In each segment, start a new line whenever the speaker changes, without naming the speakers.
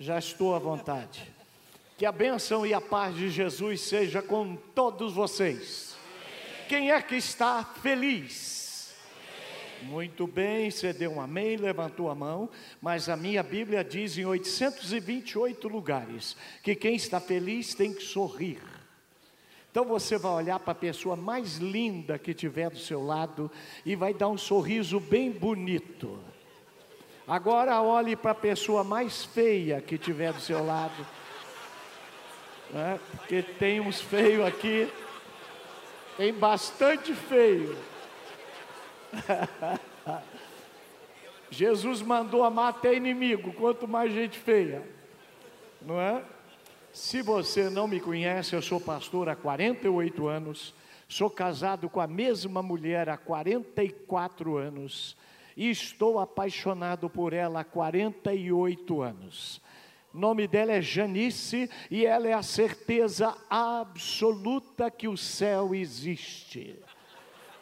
Já estou à vontade. Que a bênção e a paz de Jesus seja com todos vocês. Quem é que está feliz? Muito bem, você deu um amém, levantou a mão, mas a minha Bíblia diz em 828 lugares que quem está feliz tem que sorrir. Então você vai olhar para a pessoa mais linda que tiver do seu lado e vai dar um sorriso bem bonito. Agora olhe para a pessoa mais feia que tiver do seu lado. Né? Porque tem uns feios aqui. Tem bastante feio. Jesus mandou amar até inimigo, quanto mais gente feia. Não é? Se você não me conhece, eu sou pastor há 48 anos, sou casado com a mesma mulher há 44 anos e estou apaixonado por ela há 48 anos. Nome dela é Janice e ela é a certeza absoluta que o céu existe.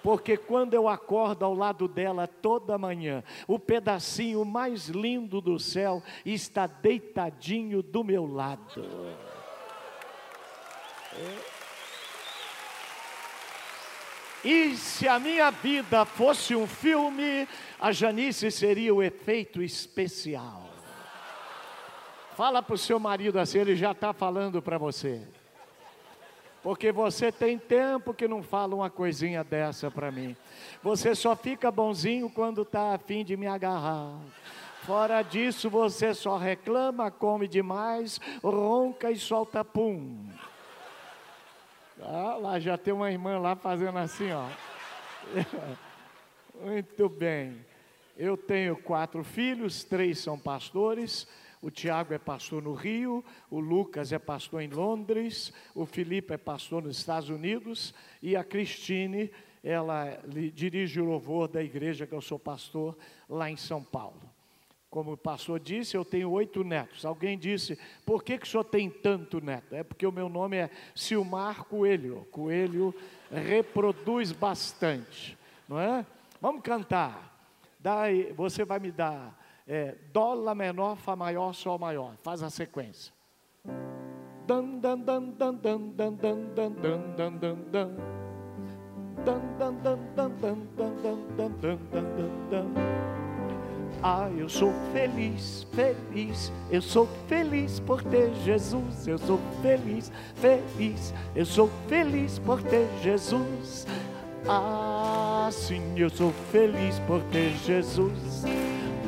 Porque quando eu acordo ao lado dela toda manhã, o pedacinho mais lindo do céu está deitadinho do meu lado. E se a minha vida fosse um filme, a Janice seria o efeito especial. Fala para o seu marido assim, ele já está falando para você. Porque você tem tempo que não fala uma coisinha dessa para mim. Você só fica bonzinho quando está afim de me agarrar. Fora disso, você só reclama, come demais, ronca e solta pum. Ah, lá já tem uma irmã lá fazendo assim, ó. Muito bem. Eu tenho quatro filhos, três são pastores. O Tiago é pastor no Rio, o Lucas é pastor em Londres, o Felipe é pastor nos Estados Unidos e a Cristine, ela dirige o louvor da igreja que eu sou pastor lá em São Paulo. Como o pastor disse, eu tenho oito netos. Alguém disse, por que, que o senhor tem tanto neto? É porque o meu nome é Silmar Coelho. Coelho reproduz bastante, não é? Vamos cantar. Daí, você vai me dar é, Dó, Lá menor, Fá maior, Sol maior. Faz a sequência. Dan, dan, dan, dan, dan, dan, dan, dan, dan, dan, dan, dan. Dan, dan, dan, dan, dan, dan, dan, dan, dan, dan. Ah, eu sou feliz, feliz, eu sou feliz por ter Jesus, eu sou feliz, feliz, eu sou feliz por ter Jesus. Ah, sim, eu sou feliz por ter Jesus.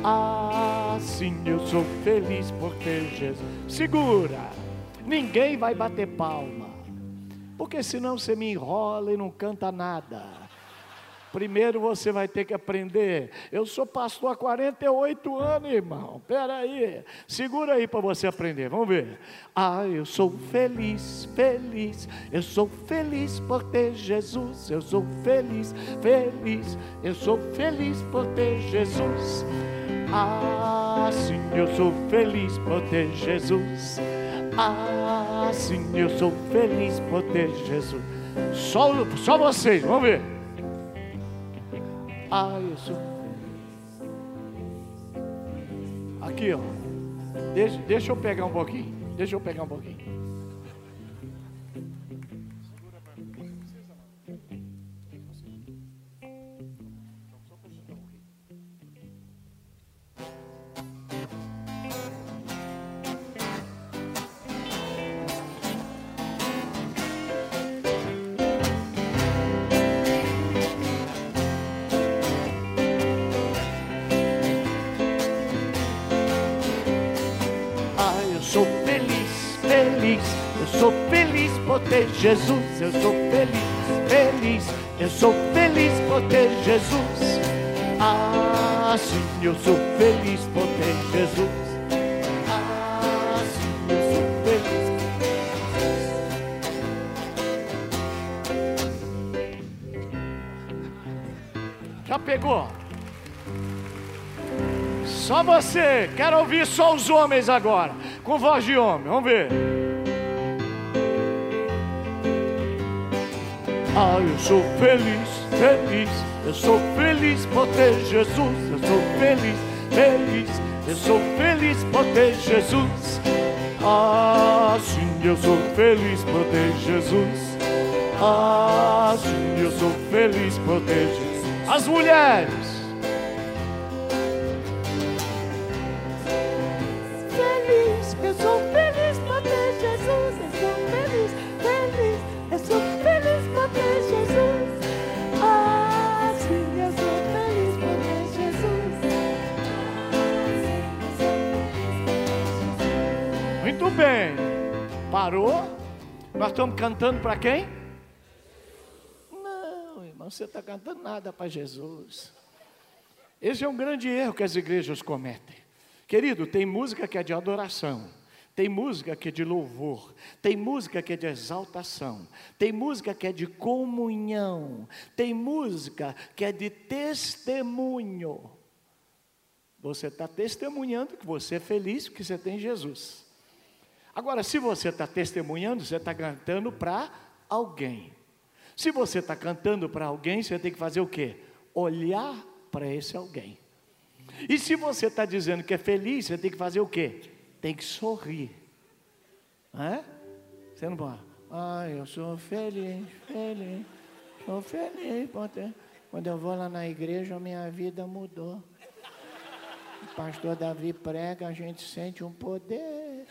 Ah, sim, eu sou feliz por ter Jesus. Segura, ninguém vai bater palma, porque senão você me enrola e não canta nada. Primeiro você vai ter que aprender. Eu sou pastor há 48 anos, irmão. Espera aí. Segura aí para você aprender. Vamos ver. Ah, eu sou feliz, feliz. Eu sou feliz por ter Jesus. Eu sou feliz, feliz. Eu sou feliz por ter Jesus. Ah, sim, eu sou feliz por ter Jesus. Ah, sim, eu sou feliz por ter Jesus. Só, só vocês, vamos ver. Ah, sou Aqui, ó. Deixa, deixa eu pegar um pouquinho. Deixa eu pegar um pouquinho. Ter Jesus, eu sou feliz, feliz, eu sou feliz por ter Jesus. Ah, sim, eu sou feliz por ter Jesus. Ah, sim, eu sou feliz. Já pegou? Só você, quero ouvir só os homens agora, com voz de homem, vamos ver. Ah, eu sou feliz, feliz, eu sou feliz por ter Jesus. Eu sou feliz, feliz, eu sou feliz por ter Jesus. Ah, sim, eu sou feliz por ter Jesus. Ah, sim, eu sou feliz por ter Jesus. As mulheres. Bem. Parou? Nós estamos cantando para quem? Não, irmão, você está cantando nada para Jesus. Esse é um grande erro que as igrejas cometem. Querido, tem música que é de adoração. Tem música que é de louvor, tem música que é de exaltação, tem música que é de comunhão, tem música que é de testemunho. Você está testemunhando que você é feliz porque você tem Jesus. Agora, se você está testemunhando, você está cantando para alguém. Se você está cantando para alguém, você tem que fazer o quê? Olhar para esse alguém. E se você está dizendo que é feliz, você tem que fazer o quê? Tem que sorrir. É? Você não pode. Ah, eu sou feliz, feliz, sou feliz. Quando eu vou lá na igreja, minha vida mudou. O pastor Davi prega, a gente sente um poder.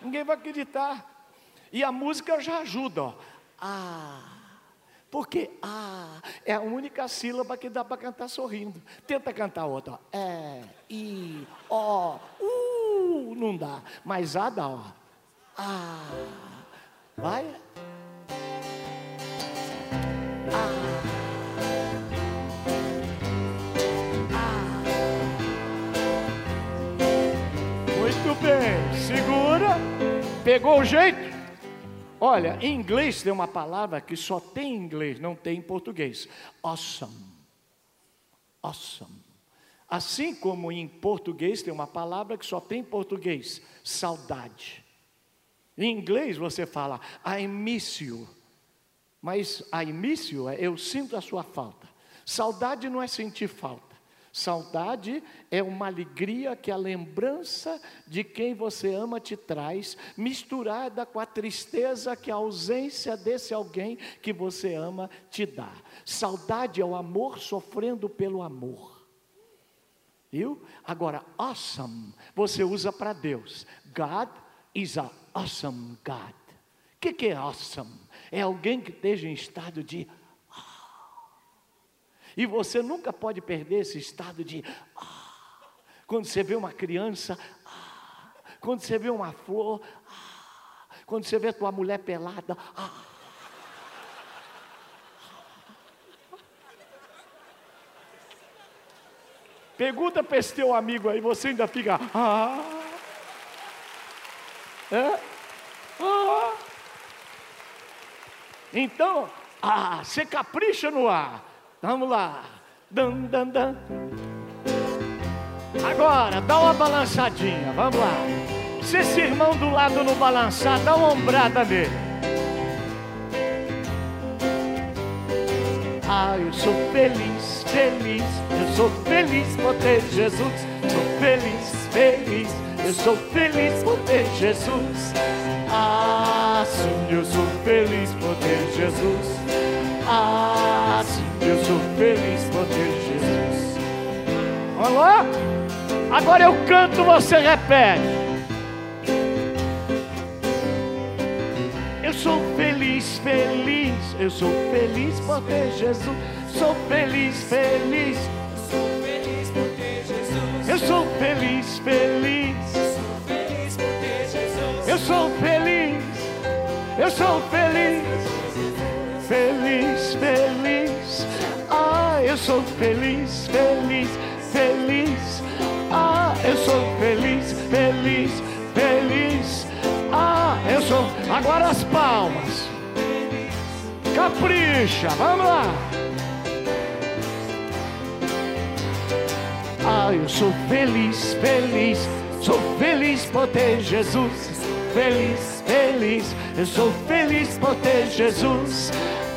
Ninguém vai acreditar. E a música já ajuda, ó. Ah. Porque ah é a única sílaba que dá para cantar sorrindo. Tenta cantar outra. Ó. É, i, ó, uh, não dá. Mas a dá, ó. Ah. Vai. Pegou o jeito? Olha, em inglês tem uma palavra que só tem em inglês, não tem em português. Awesome. Awesome. Assim como em português tem uma palavra que só tem em português, saudade. Em inglês você fala I miss you. Mas I miss you é eu sinto a sua falta. Saudade não é sentir falta. Saudade é uma alegria que a lembrança de quem você ama te traz, misturada com a tristeza que a ausência desse alguém que você ama te dá. Saudade é o amor sofrendo pelo amor. Viu? Agora, awesome, você usa para Deus. God is a awesome God. O que, que é awesome? É alguém que esteja em estado de e você nunca pode perder esse estado de ah, quando você vê uma criança, ah, quando você vê uma flor, ah, quando você vê tua mulher pelada, ah. Pergunta para esse teu amigo aí, você ainda fica. Ah, é? Ah. Então, ah, você capricha no ar. Vamos lá. Dan, dan, dan. Agora, dá uma balançadinha. Vamos lá. Se esse irmão do lado não balançar, dá uma ombrada nele. Ah, eu sou feliz, feliz. Eu sou feliz por ter Jesus. Sou feliz, feliz. Eu sou feliz por ter Jesus. Ah, sim, eu sou feliz por ter Jesus. Ah, sim, eu sou feliz por ter Jesus. Vamos lá? Agora eu canto, você repete. Eu sou feliz, feliz. Eu sou feliz por ter Jesus. Sou feliz, feliz. Eu sou feliz, feliz. Eu sou feliz. Eu sou feliz. Feliz, feliz. Eu sou feliz, feliz, feliz. Ah, eu sou feliz, feliz, feliz. Ah, eu sou. Agora as palmas. Capricha, vamos lá. Ah, eu sou feliz, feliz. Sou feliz por ter Jesus. Feliz, feliz. Eu sou feliz por ter Jesus.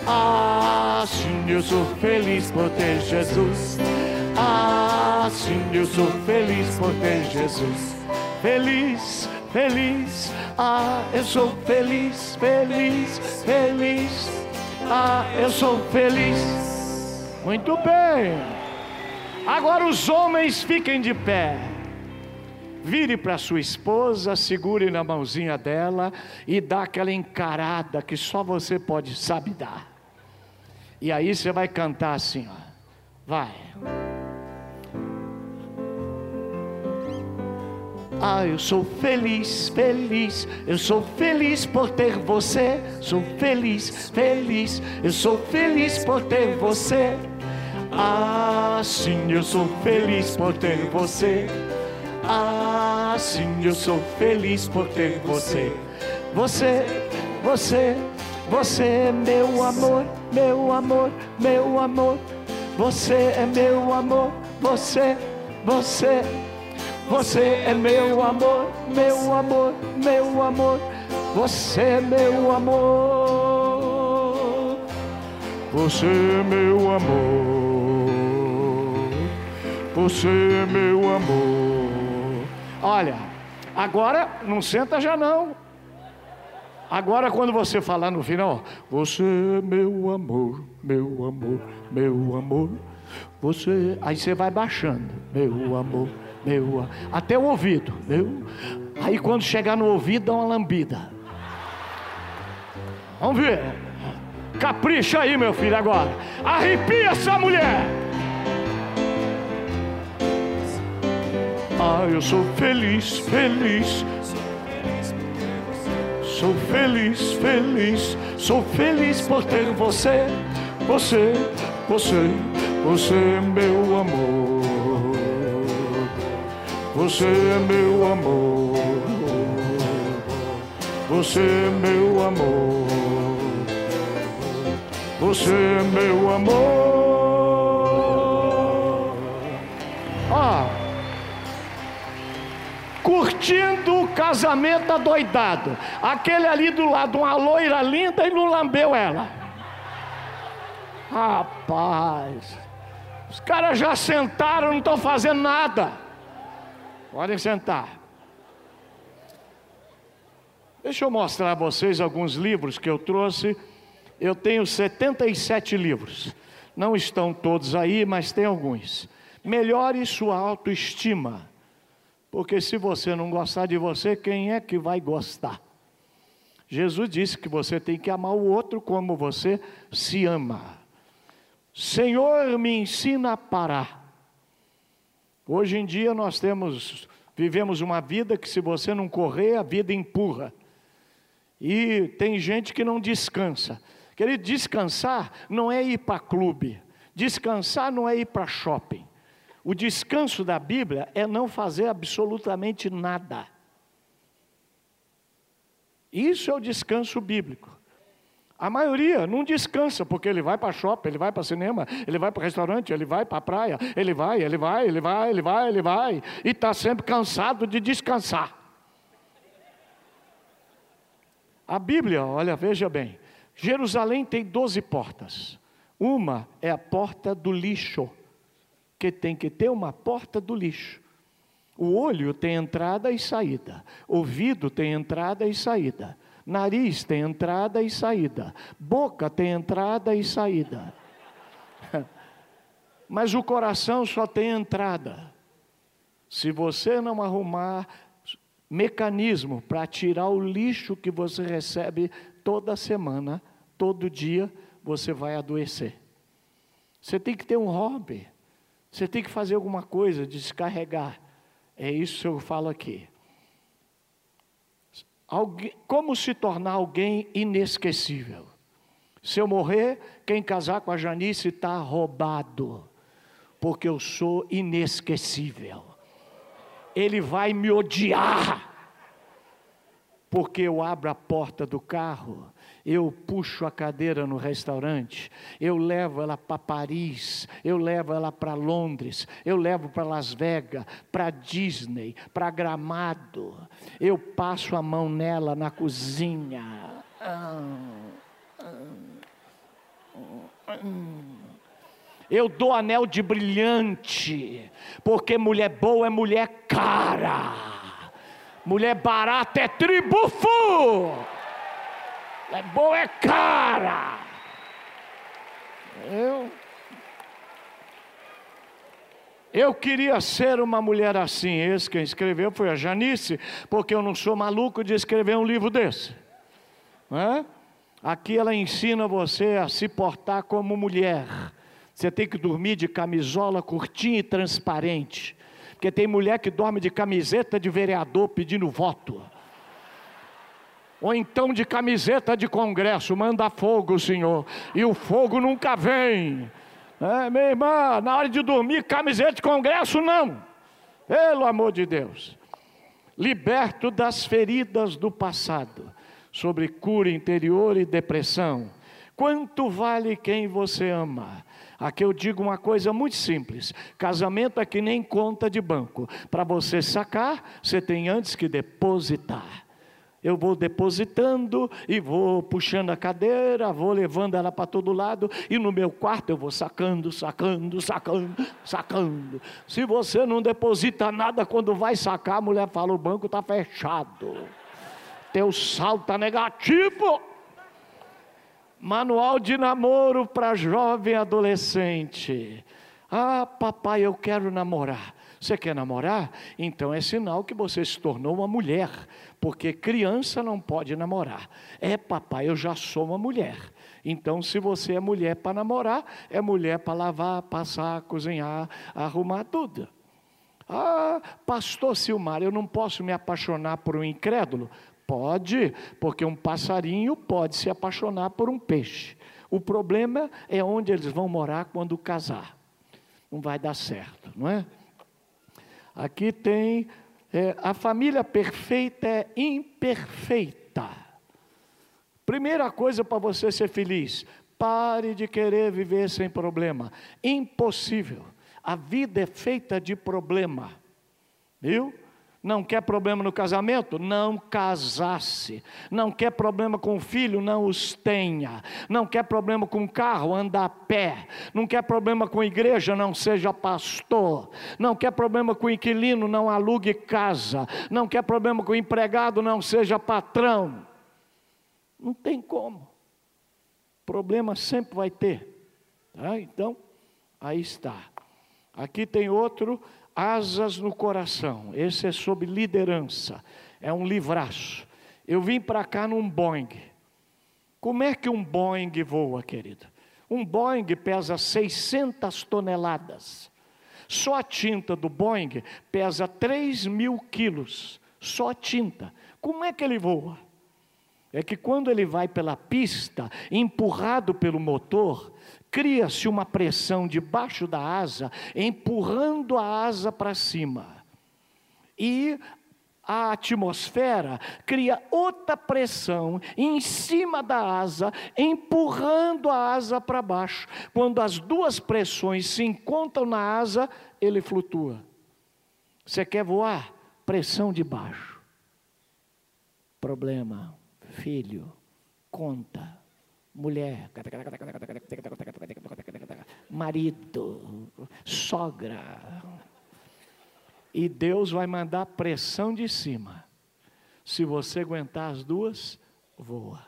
Ah, sim, eu sou feliz por ter Jesus. Ah, Assim eu sou feliz por ter Jesus. Feliz, feliz, ah, eu sou feliz, feliz, feliz, ah, eu sou feliz. Muito bem. Agora os homens fiquem de pé. Vire para sua esposa, segure na mãozinha dela e dá aquela encarada que só você pode sabe dar. E aí você vai cantar assim, ó. Vai. Ah, eu sou feliz, feliz, eu sou feliz por ter você. Sou feliz, feliz, eu sou feliz por ter você. Ah, sim, eu sou feliz por ter você. Ah, sim, eu sou feliz por ter você. Você, você, você meu amor, meu amor, meu amor. Você é meu amor, você, você. Você é meu amor, meu amor, meu amor. Você é meu amor. Você é meu amor. Você é meu amor. Olha, agora não senta já não. Agora quando você falar no final, você é meu amor, meu amor, meu amor. Você, aí você vai baixando, meu amor meu, até o ouvido, meu. Aí quando chegar no ouvido, dá uma lambida. Vamos ver. Capricha aí, meu filho, agora. Arrepia essa mulher. Ah, eu sou feliz, feliz. Sou feliz, feliz. Sou feliz por ter você. Você, você, você, é meu amor. Você é meu amor. Você é meu amor. Você é meu amor. Ah, curtindo casamento adoidado. Aquele ali do lado, uma loira linda e não lambeu ela. Rapaz, os caras já sentaram, não estão fazendo nada. Podem sentar. Deixa eu mostrar a vocês alguns livros que eu trouxe. Eu tenho 77 livros. Não estão todos aí, mas tem alguns. Melhore sua autoestima. Porque se você não gostar de você, quem é que vai gostar? Jesus disse que você tem que amar o outro como você se ama. Senhor, me ensina a parar. Hoje em dia nós temos, vivemos uma vida que se você não correr, a vida empurra. E tem gente que não descansa. Querer descansar não é ir para clube. Descansar não é ir para shopping. O descanso da Bíblia é não fazer absolutamente nada. Isso é o descanso bíblico. A maioria não descansa, porque ele vai para shopping, ele vai para cinema, ele vai para restaurante, ele vai para a praia, ele vai, ele vai, ele vai, ele vai, ele vai, e está sempre cansado de descansar. A Bíblia, olha, veja bem, Jerusalém tem 12 portas. Uma é a porta do lixo, que tem que ter uma porta do lixo. O olho tem entrada e saída, ouvido tem entrada e saída. Nariz tem entrada e saída. Boca tem entrada e saída. Mas o coração só tem entrada. Se você não arrumar mecanismo para tirar o lixo que você recebe toda semana, todo dia, você vai adoecer. Você tem que ter um hobby. Você tem que fazer alguma coisa, descarregar. É isso que eu falo aqui. Alguém, como se tornar alguém inesquecível? Se eu morrer, quem casar com a Janice está roubado, porque eu sou inesquecível. Ele vai me odiar, porque eu abro a porta do carro eu puxo a cadeira no restaurante, eu levo ela para Paris, eu levo ela para Londres, eu levo para Las Vegas, para Disney, para Gramado, eu passo a mão nela na cozinha. Eu dou anel de brilhante, porque mulher boa é mulher cara. Mulher barata é tribufo. Mulher boa é cara. Eu eu queria ser uma mulher assim. Esse quem escreveu foi a Janice, porque eu não sou maluco de escrever um livro desse. É? Aqui ela ensina você a se portar como mulher. Você tem que dormir de camisola curtinha e transparente. Porque tem mulher que dorme de camiseta de vereador pedindo voto. Ou então de camiseta de congresso, manda fogo, Senhor. E o fogo nunca vem. É, minha irmã, na hora de dormir, camiseta de congresso, não. Pelo amor de Deus. Liberto das feridas do passado, sobre cura interior e depressão. Quanto vale quem você ama? Aqui eu digo uma coisa muito simples: casamento é que nem conta de banco. Para você sacar, você tem antes que depositar eu vou depositando e vou puxando a cadeira, vou levando ela para todo lado e no meu quarto eu vou sacando, sacando, sacando, sacando. Se você não deposita nada quando vai sacar, a mulher fala: o banco está fechado, teu saldo está negativo. Manual de namoro para jovem adolescente. Ah, papai, eu quero namorar. Você quer namorar? Então é sinal que você se tornou uma mulher, porque criança não pode namorar. É, papai, eu já sou uma mulher. Então, se você é mulher para namorar, é mulher para lavar, passar, cozinhar, arrumar tudo. Ah, pastor Silmar, eu não posso me apaixonar por um incrédulo? Pode, porque um passarinho pode se apaixonar por um peixe. O problema é onde eles vão morar quando casar. Não vai dar certo, não é? Aqui tem é, a família perfeita é imperfeita. Primeira coisa para você ser feliz: pare de querer viver sem problema. Impossível. A vida é feita de problema. Viu? Não quer problema no casamento? Não casasse. Não quer problema com o filho? Não os tenha. Não quer problema com o carro? Anda a pé. Não quer problema com igreja? Não seja pastor. Não quer problema com inquilino? Não alugue casa. Não quer problema com empregado? Não seja patrão. Não tem como. Problema sempre vai ter. Tá? Então, aí está. Aqui tem outro Asas no coração, esse é sobre liderança, é um livraço. Eu vim para cá num Boeing. Como é que um Boeing voa, querida? Um Boeing pesa 600 toneladas. Só a tinta do Boeing pesa 3 mil quilos. Só a tinta. Como é que ele voa? É que quando ele vai pela pista, empurrado pelo motor, cria-se uma pressão debaixo da asa, empurrando a asa para cima. E a atmosfera cria outra pressão em cima da asa, empurrando a asa para baixo. Quando as duas pressões se encontram na asa, ele flutua. Você quer voar? Pressão de baixo. Problema, filho, conta mulher, marido, sogra. E Deus vai mandar pressão de cima. Se você aguentar as duas, voa.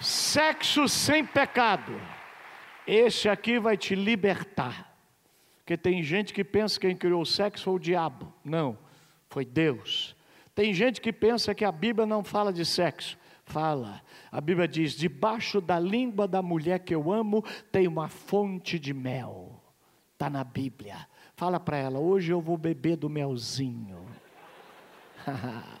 Sexo sem pecado. Esse aqui vai te libertar. Porque tem gente que pensa que quem criou o sexo foi o diabo. Não, foi Deus. Tem gente que pensa que a Bíblia não fala de sexo. Fala. A Bíblia diz: debaixo da língua da mulher que eu amo tem uma fonte de mel. Está na Bíblia. Fala para ela: hoje eu vou beber do melzinho.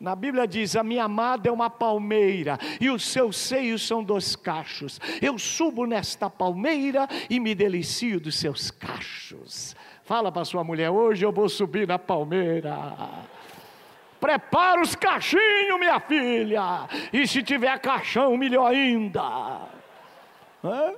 Na Bíblia diz: A minha amada é uma palmeira, e os seus seios são dois cachos. Eu subo nesta palmeira e me delicio dos seus cachos. Fala para sua mulher: Hoje eu vou subir na palmeira. Prepara os cachinhos, minha filha. E se tiver caixão, melhor ainda. Hã?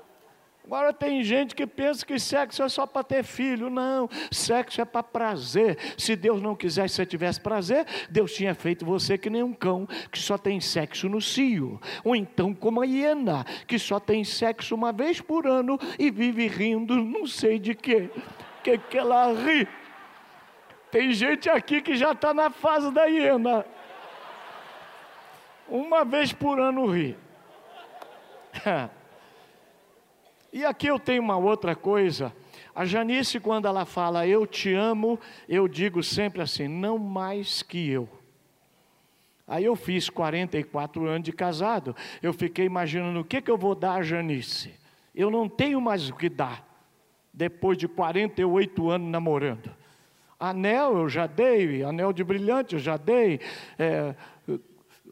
Agora tem gente que pensa que sexo é só para ter filho. Não, sexo é para prazer. Se Deus não quisesse que você tivesse prazer, Deus tinha feito você que nem um cão que só tem sexo no cio. Ou então como a hiena, que só tem sexo uma vez por ano e vive rindo, não sei de quê. Que que ela ri? Tem gente aqui que já está na fase da hiena. Uma vez por ano ri. E aqui eu tenho uma outra coisa. A Janice, quando ela fala eu te amo, eu digo sempre assim, não mais que eu. Aí eu fiz 44 anos de casado, eu fiquei imaginando o que, que eu vou dar a Janice. Eu não tenho mais o que dar, depois de 48 anos namorando. Anel eu já dei, anel de brilhante eu já dei, é,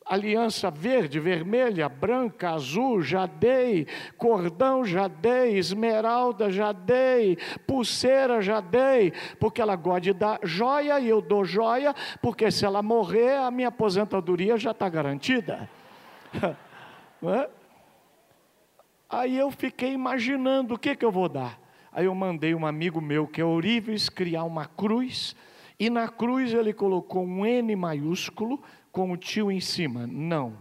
aliança verde, vermelha, branca, azul, já dei, cordão já dei, esmeralda já dei, pulseira já dei, porque ela gosta de dar joia e eu dou joia, porque se ela morrer, a minha aposentadoria já está garantida. é? Aí eu fiquei imaginando o que, que eu vou dar. Aí eu mandei um amigo meu, que é Oríveis, criar uma cruz, e na cruz ele colocou um N maiúsculo, com o tio em cima. Não.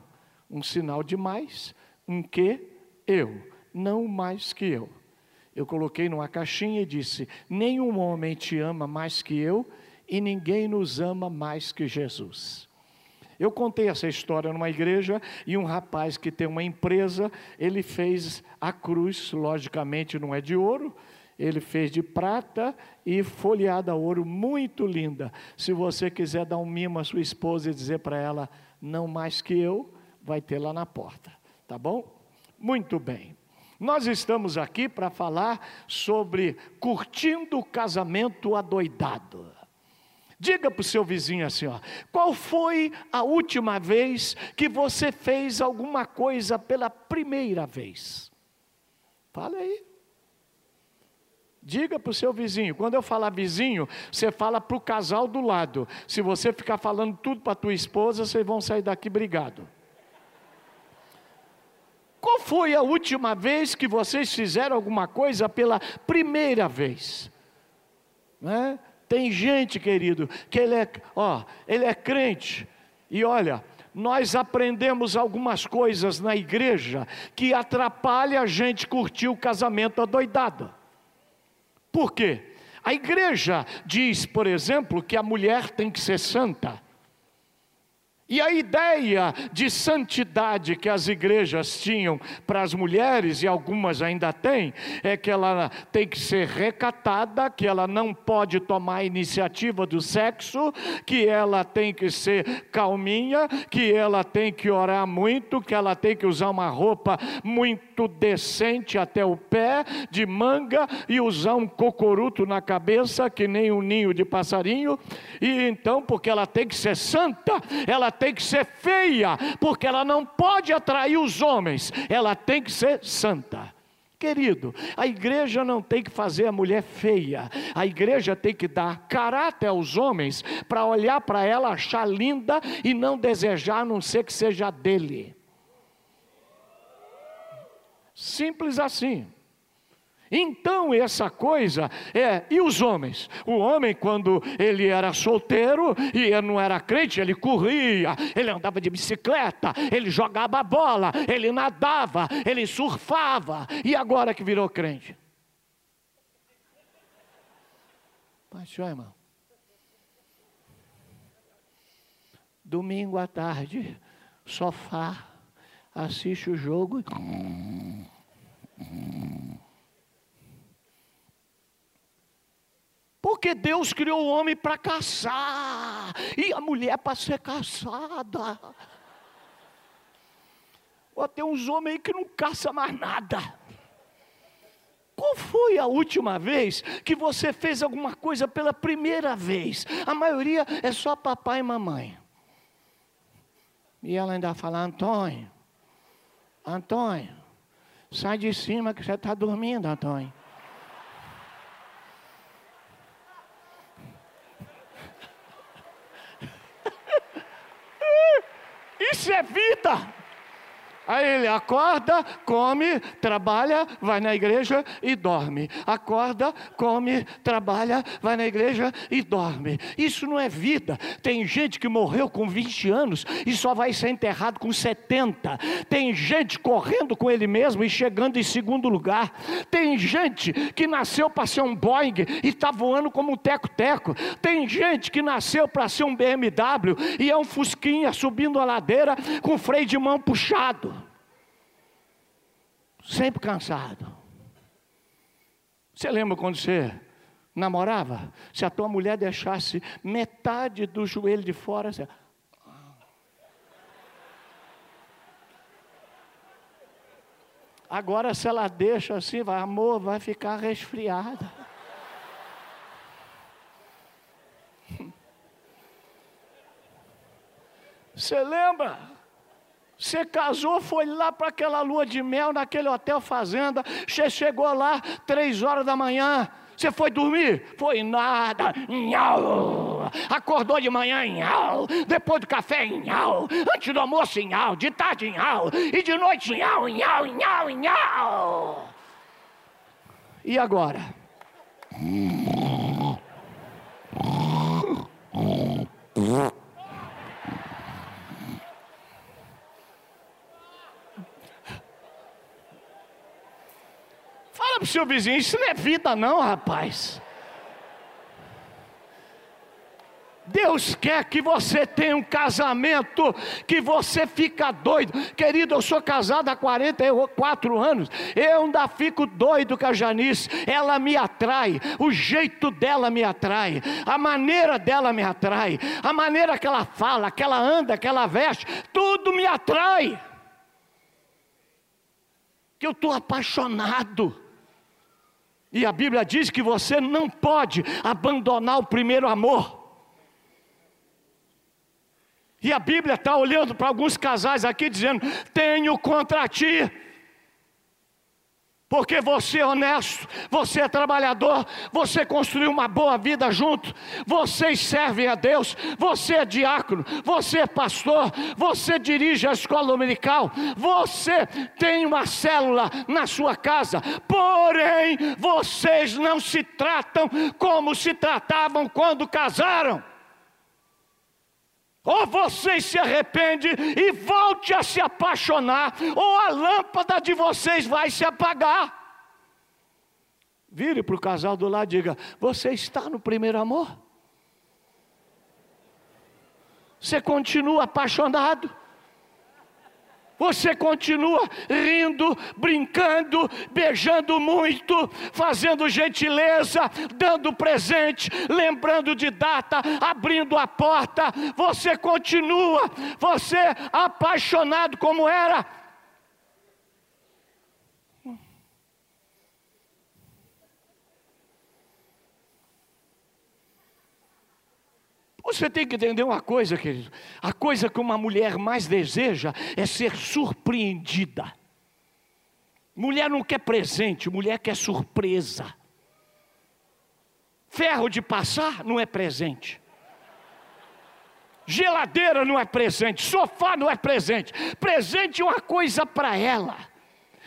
Um sinal de mais, um que eu, não mais que eu. Eu coloquei numa caixinha e disse: Nenhum homem te ama mais que eu, e ninguém nos ama mais que Jesus. Eu contei essa história numa igreja e um rapaz que tem uma empresa, ele fez a cruz, logicamente não é de ouro, ele fez de prata e folheada a ouro, muito linda. Se você quiser dar um mimo à sua esposa e dizer para ela, não mais que eu, vai ter lá na porta, tá bom? Muito bem. Nós estamos aqui para falar sobre curtindo o casamento adoidado. Diga para o seu vizinho assim: ó, qual foi a última vez que você fez alguma coisa pela primeira vez? Fala aí. Diga para o seu vizinho. Quando eu falar vizinho, você fala para o casal do lado. Se você ficar falando tudo para a tua esposa, vocês vão sair daqui brigado. Qual foi a última vez que vocês fizeram alguma coisa pela primeira vez? Né? Tem gente, querido, que ele é, ó, ele é crente. E olha, nós aprendemos algumas coisas na igreja que atrapalha a gente curtir o casamento adoidado. Por quê? A igreja diz, por exemplo, que a mulher tem que ser santa. E a ideia de santidade que as igrejas tinham para as mulheres, e algumas ainda têm, é que ela tem que ser recatada, que ela não pode tomar a iniciativa do sexo, que ela tem que ser calminha, que ela tem que orar muito, que ela tem que usar uma roupa muito decente até o pé, de manga, e usar um cocoruto na cabeça, que nem um ninho de passarinho, e então, porque ela tem que ser santa, ela tem que ser feia, porque ela não pode atrair os homens, ela tem que ser santa. Querido, a igreja não tem que fazer a mulher feia, a igreja tem que dar caráter aos homens para olhar para ela, achar linda e não desejar, a não ser que seja dele. Simples assim. Então, essa coisa é, e os homens? O homem, quando ele era solteiro e ele não era crente, ele corria, ele andava de bicicleta, ele jogava bola, ele nadava, ele surfava, e agora que virou crente? Pastor, irmão. Domingo à tarde, sofá, assiste o jogo e. Porque Deus criou o homem para caçar e a mulher para ser caçada. Ó, tem uns homens aí que não caçam mais nada. Qual foi a última vez que você fez alguma coisa pela primeira vez? A maioria é só papai e mamãe. E ela ainda fala, Antônio, Antônio, sai de cima que você está dormindo, Antônio. Isso é vida. Aí ele acorda, come, trabalha, vai na igreja e dorme. Acorda, come, trabalha, vai na igreja e dorme. Isso não é vida. Tem gente que morreu com 20 anos e só vai ser enterrado com 70. Tem gente correndo com ele mesmo e chegando em segundo lugar. Tem gente que nasceu para ser um Boeing e está voando como um teco-teco. Tem gente que nasceu para ser um BMW e é um Fusquinha subindo a ladeira com freio de mão puxado sempre cansado. Você lembra quando você namorava? Se a tua mulher deixasse metade do joelho de fora, você... Agora, se ela deixa assim, vai, amor, vai ficar resfriada. Você lembra? Você casou, foi lá para aquela lua de mel, naquele hotel fazenda. Você chegou lá três horas da manhã. Você foi dormir? Foi nada. Nhau. Acordou de manhã, nhau. Depois do café, nhau. Antes do almoço, nhau. De tarde, nhau. E de noite, nhau, nhau, nhau, nhau. E agora? Para o seu vizinho, isso não é vida não, rapaz. Deus quer que você tenha um casamento que você fica doido. Querido, eu sou casado há 44 anos. Eu ainda fico doido com a Janice. Ela me atrai. O jeito dela me atrai. A maneira dela me atrai. A maneira que ela fala, que ela anda, que ela veste. Tudo me atrai. Que eu estou apaixonado. E a Bíblia diz que você não pode abandonar o primeiro amor. E a Bíblia está olhando para alguns casais aqui dizendo: Tenho contra ti porque você é honesto, você é trabalhador, você construiu uma boa vida junto, vocês servem a Deus, você é diácono, você é pastor, você dirige a escola dominical, você tem uma célula na sua casa, porém vocês não se tratam como se tratavam quando casaram. Ou vocês se arrependem e volte a se apaixonar, ou a lâmpada de vocês vai se apagar. Vire para o casal do lado e diga: Você está no primeiro amor? Você continua apaixonado? Você continua rindo, brincando, beijando muito, fazendo gentileza, dando presente, lembrando de data, abrindo a porta. Você continua, você apaixonado como era. Você tem que entender uma coisa, querido. A coisa que uma mulher mais deseja é ser surpreendida. Mulher não quer presente, mulher quer surpresa. Ferro de passar não é presente. Geladeira não é presente, sofá não é presente. Presente é uma coisa para ela.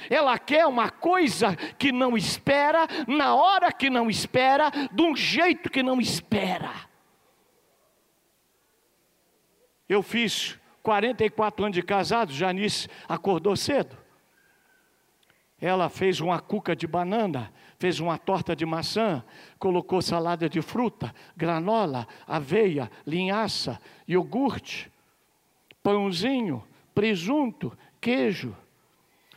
Ela quer uma coisa que não espera, na hora que não espera, de um jeito que não espera. Eu fiz 44 anos de casado, Janice acordou cedo. Ela fez uma cuca de banana, fez uma torta de maçã, colocou salada de fruta, granola, aveia, linhaça, iogurte, pãozinho, presunto, queijo.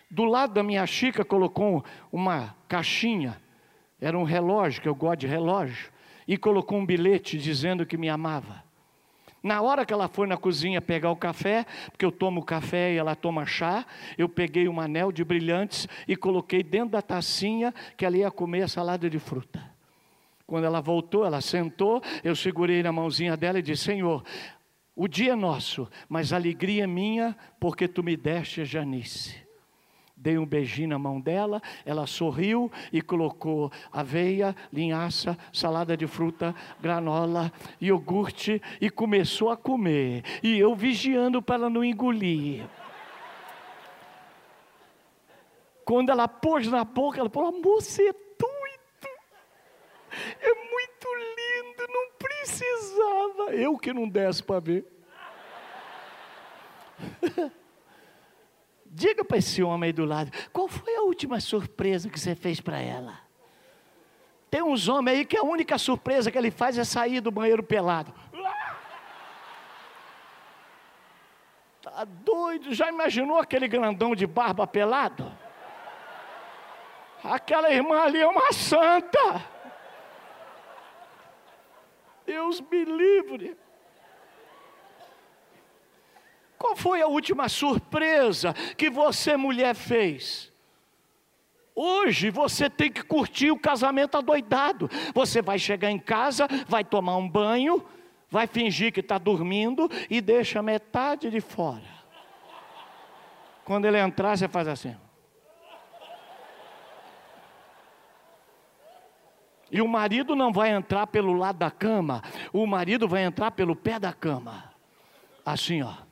Do lado da minha xícara colocou uma caixinha, era um relógio, que eu gosto de relógio, e colocou um bilhete dizendo que me amava. Na hora que ela foi na cozinha pegar o café, porque eu tomo café e ela toma chá, eu peguei um anel de brilhantes e coloquei dentro da tacinha que ela ia comer a salada de fruta. Quando ela voltou, ela sentou, eu segurei na mãozinha dela e disse: Senhor, o dia é nosso, mas a alegria é minha, porque tu me deste a Janice dei um beijinho na mão dela, ela sorriu e colocou aveia, linhaça, salada de fruta, granola, iogurte e começou a comer. E eu vigiando para ela não engolir. Quando ela pôs na boca, ela falou: você é doido. É muito lindo, não precisava. Eu que não desse para ver. Diga para esse homem aí do lado, qual foi a última surpresa que você fez para ela? Tem uns homens aí que a única surpresa que ele faz é sair do banheiro pelado. Tá doido? Já imaginou aquele grandão de barba pelado? Aquela irmã ali é uma santa. Deus me livre. Qual foi a última surpresa que você, mulher, fez? Hoje você tem que curtir o casamento adoidado. Você vai chegar em casa, vai tomar um banho, vai fingir que está dormindo e deixa metade de fora. Quando ele entrar, você faz assim. E o marido não vai entrar pelo lado da cama, o marido vai entrar pelo pé da cama. Assim, ó.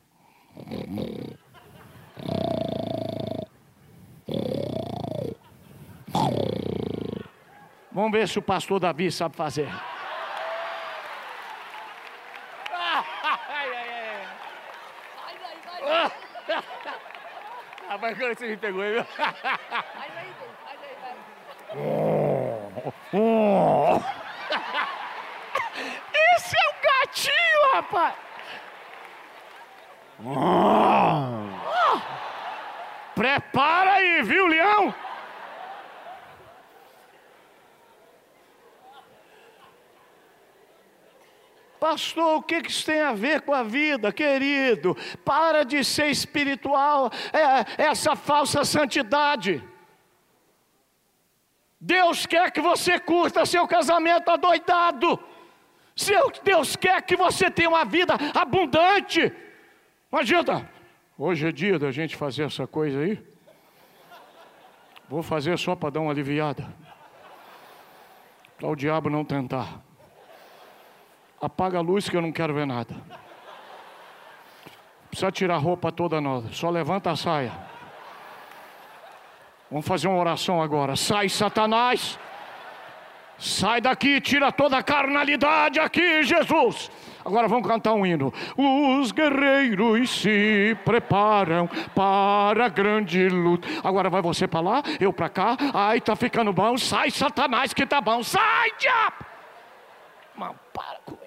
Vamos ver se o pastor Davi sabe fazer. Mas agora você me pegou aí, viu? Esse é o gatinho, rapaz! Prepara aí, viu, leão? Pastor, o que isso tem a ver com a vida, querido? Para de ser espiritual, é, essa falsa santidade. Deus quer que você curta seu casamento adoidado. Deus quer que você tenha uma vida abundante. Não adianta. Hoje é dia da gente fazer essa coisa aí. Vou fazer só para dar uma aliviada. Para o diabo não tentar. Apaga a luz que eu não quero ver nada. Precisa tirar a roupa toda nova. Só levanta a saia. Vamos fazer uma oração agora. Sai, Satanás. Sai daqui, tira toda a carnalidade aqui, Jesus. Agora vamos cantar um hino. Os guerreiros se preparam para a grande luta. Agora vai você para lá, eu para cá. Ai, tá ficando bom. Sai, Satanás, que tá bom. Sai, diabo. Mas para com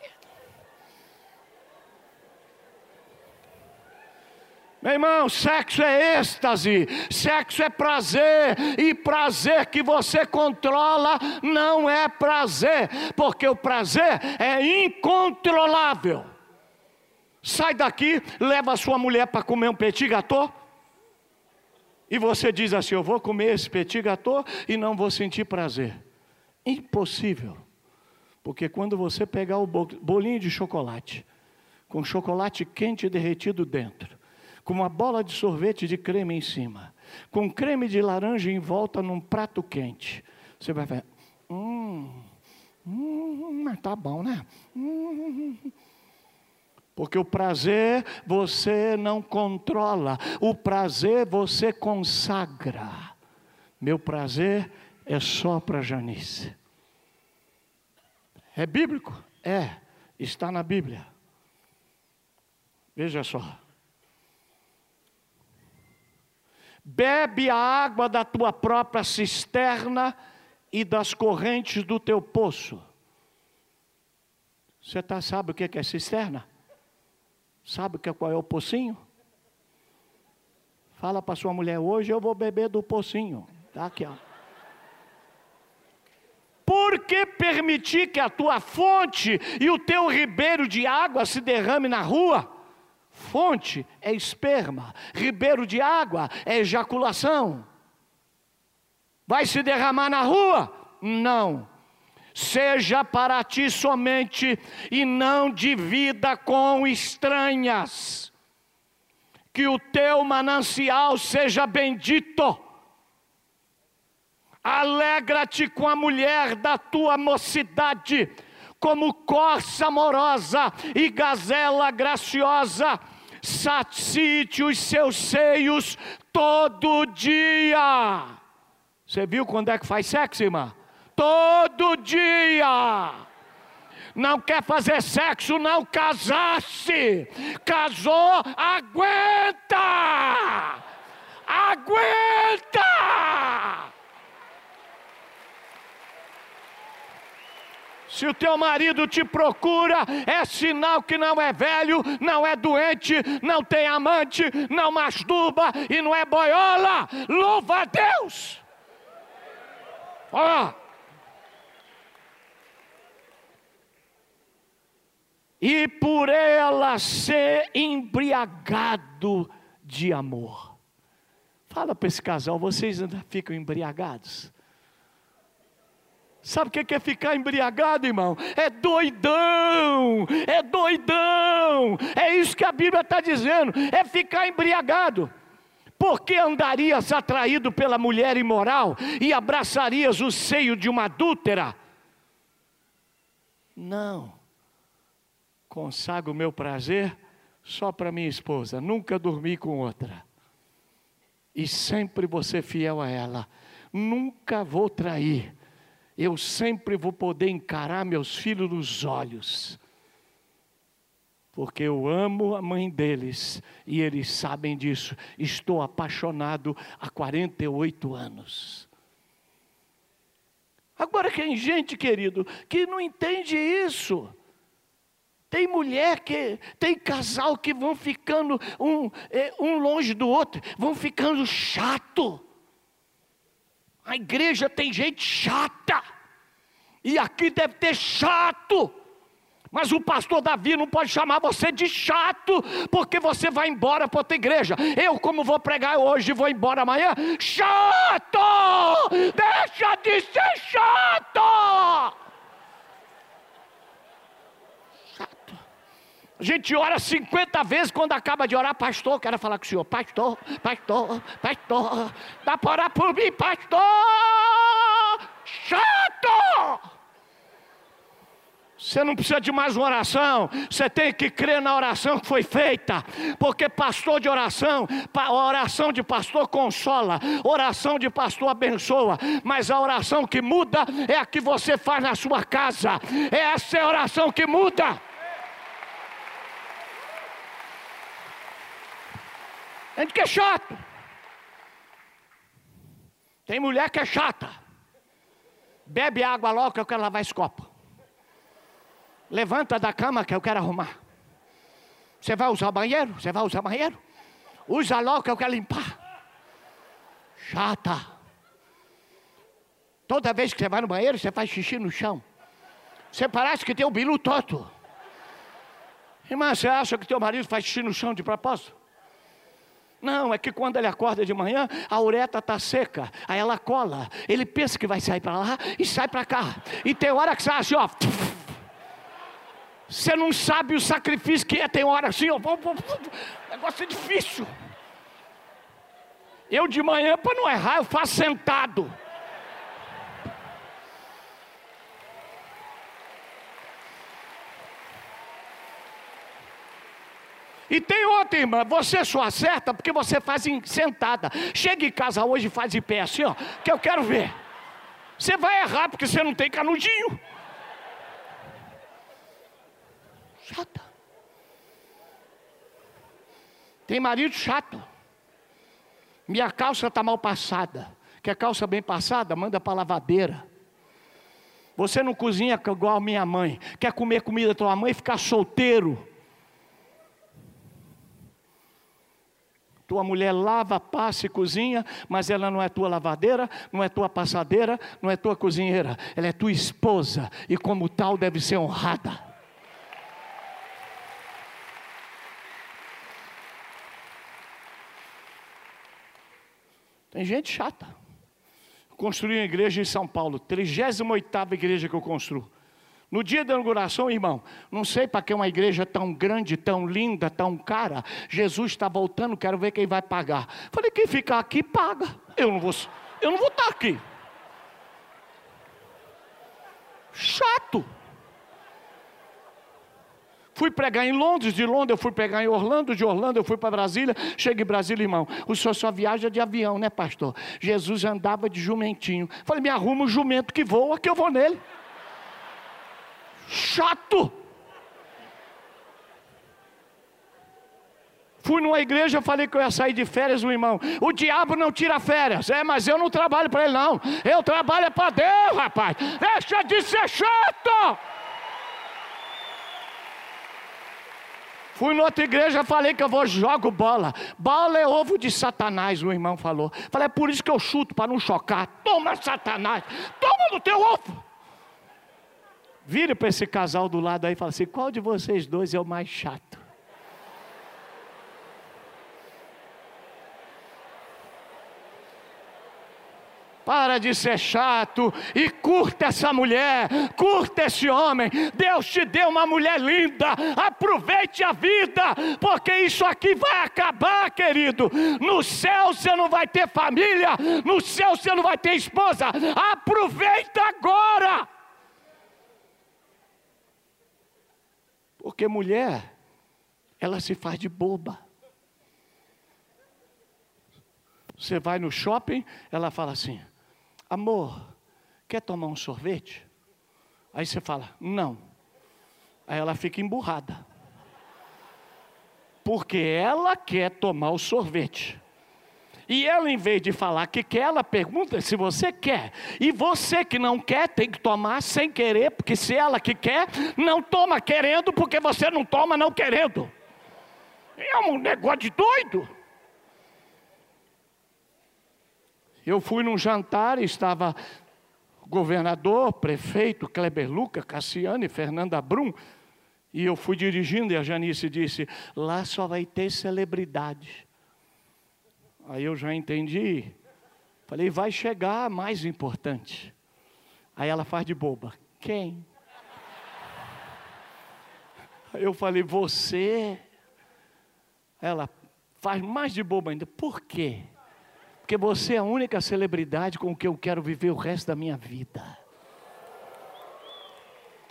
Meu irmão, sexo é êxtase, sexo é prazer, e prazer que você controla não é prazer, porque o prazer é incontrolável. Sai daqui, leva a sua mulher para comer um petit gâteau, e você diz assim: Eu vou comer esse petit gâteau e não vou sentir prazer. Impossível, porque quando você pegar o bolinho de chocolate, com chocolate quente derretido dentro, com uma bola de sorvete de creme em cima, com creme de laranja em volta num prato quente. Você vai ver, hum, hum, tá bom, né? Hum. Porque o prazer você não controla, o prazer você consagra. Meu prazer é só para Janice. É bíblico? É, está na Bíblia. Veja só. Bebe a água da tua própria cisterna e das correntes do teu poço. Você tá, sabe o que é cisterna? Sabe que, qual é o pocinho? Fala para sua mulher, hoje eu vou beber do pocinho. Tá aqui, ó. Por que permitir que a tua fonte e o teu ribeiro de água se derrame na rua? Fonte é esperma, ribeiro de água é ejaculação. Vai se derramar na rua? Não. Seja para ti somente e não divida com estranhas. Que o teu manancial seja bendito. Alegra-te com a mulher da tua mocidade como corça amorosa e gazela graciosa, satisfeite os seus seios todo dia. Você viu quando é que faz sexo, irmã? Todo dia. Não quer fazer sexo, não casasse. Casou, aguenta! Aguenta! Se o teu marido te procura, é sinal que não é velho, não é doente, não tem amante, não masturba e não é boiola. Louva a Deus! Ó. E por ela ser embriagado de amor. Fala para esse casal, vocês ainda ficam embriagados? Sabe o que é ficar embriagado, irmão? É doidão, é doidão. É isso que a Bíblia está dizendo, é ficar embriagado. Por que andarias atraído pela mulher imoral e abraçarias o seio de uma adúltera? Não. Consagro o meu prazer só para minha esposa, nunca dormi com outra. E sempre vou ser fiel a ela. Nunca vou trair. Eu sempre vou poder encarar meus filhos nos olhos porque eu amo a mãe deles e eles sabem disso. Estou apaixonado há 48 anos. Agora tem gente, querido, que não entende isso. Tem mulher que, tem casal que vão ficando um, é, um longe do outro, vão ficando chato. A igreja tem gente chata. E aqui deve ter chato. Mas o pastor Davi não pode chamar você de chato, porque você vai embora para outra igreja. Eu, como vou pregar hoje, vou embora amanhã. Chato! Deixa de ser! Chato. A gente ora 50 vezes quando acaba de orar, pastor, quero falar com o senhor, pastor, pastor, pastor, dá para orar por mim, pastor! Chato! Você não precisa de mais uma oração, você tem que crer na oração que foi feita, porque pastor de oração, oração de pastor consola, oração de pastor abençoa, mas a oração que muda é a que você faz na sua casa, essa é a oração que muda. Gente que é chato, tem mulher que é chata, bebe água logo que eu quero lavar esse copo. Levanta da cama que eu quero arrumar. Você vai usar banheiro? Você vai usar banheiro? Usa logo que eu quero limpar. Chata. Toda vez que você vai no banheiro, você faz xixi no chão. Você parece que tem o bilu toto. Irmã, você acha que teu marido faz xixi no chão de propósito? Não, é que quando ele acorda de manhã, a ureta está seca, aí ela cola. Ele pensa que vai sair para lá e sai para cá. E tem hora que sai assim, ó. Você não sabe o sacrifício que é, tem hora assim, ó, negócio é difícil. Eu de manhã, para não errar, eu faço sentado. E tem outra, irmã, você só acerta porque você faz em, sentada. Chega em casa hoje e faz em pé assim, ó, que eu quero ver. Você vai errar porque você não tem canudinho. Chata. Tem marido chato. Minha calça está mal passada. Quer calça bem passada? Manda para lavadeira. Você não cozinha igual minha mãe. Quer comer comida da tua mãe e ficar solteiro. Tua mulher lava, passa e cozinha, mas ela não é tua lavadeira, não é tua passadeira, não é tua cozinheira. Ela é tua esposa e, como tal, deve ser honrada. Tem gente chata. Construí uma igreja em São Paulo, 38 igreja que eu construo. No dia da inauguração, irmão, não sei para que uma igreja tão grande, tão linda, tão cara. Jesus está voltando, quero ver quem vai pagar. Falei, quem ficar aqui paga. Eu não vou, eu não vou estar aqui. Chato. Fui pregar em Londres, de Londres eu fui pregar em Orlando, de Orlando eu fui para Brasília. Cheguei em Brasília, irmão. O senhor só viaja de avião, né, pastor? Jesus andava de jumentinho. Falei, me arruma um jumento que voa, que eu vou nele. Chato! Fui numa igreja, falei que eu ia sair de férias, o irmão. O diabo não tira férias. É, mas eu não trabalho para ele, não. Eu trabalho é para Deus, rapaz. Deixa de ser chato! Fui noutra igreja, falei que eu vou jogo bola. Bola é ovo de Satanás, o irmão falou. Falei, é por isso que eu chuto, para não chocar. Toma, Satanás, toma no teu ovo. Vire para esse casal do lado aí e fala assim: qual de vocês dois é o mais chato? Para de ser chato e curta essa mulher, curta esse homem. Deus te deu uma mulher linda, aproveite a vida, porque isso aqui vai acabar, querido. No céu você não vai ter família, no céu você não vai ter esposa. Aproveita agora. Porque mulher, ela se faz de boba. Você vai no shopping, ela fala assim: Amor, quer tomar um sorvete? Aí você fala, não. Aí ela fica emburrada. Porque ela quer tomar o sorvete. E ela, em vez de falar que quer, ela pergunta se você quer. E você que não quer, tem que tomar sem querer, porque se ela que quer, não toma querendo, porque você não toma não querendo. É um negócio de doido. Eu fui num jantar, estava governador, prefeito, Kleber Luca, Cassiane, Fernanda Brum, e eu fui dirigindo e a Janice disse: lá só vai ter celebridade. Aí eu já entendi. Falei, vai chegar mais importante. Aí ela faz de boba. Quem? Aí eu falei, você. Ela faz mais de boba ainda. Por quê? Porque você é a única celebridade com que eu quero viver o resto da minha vida.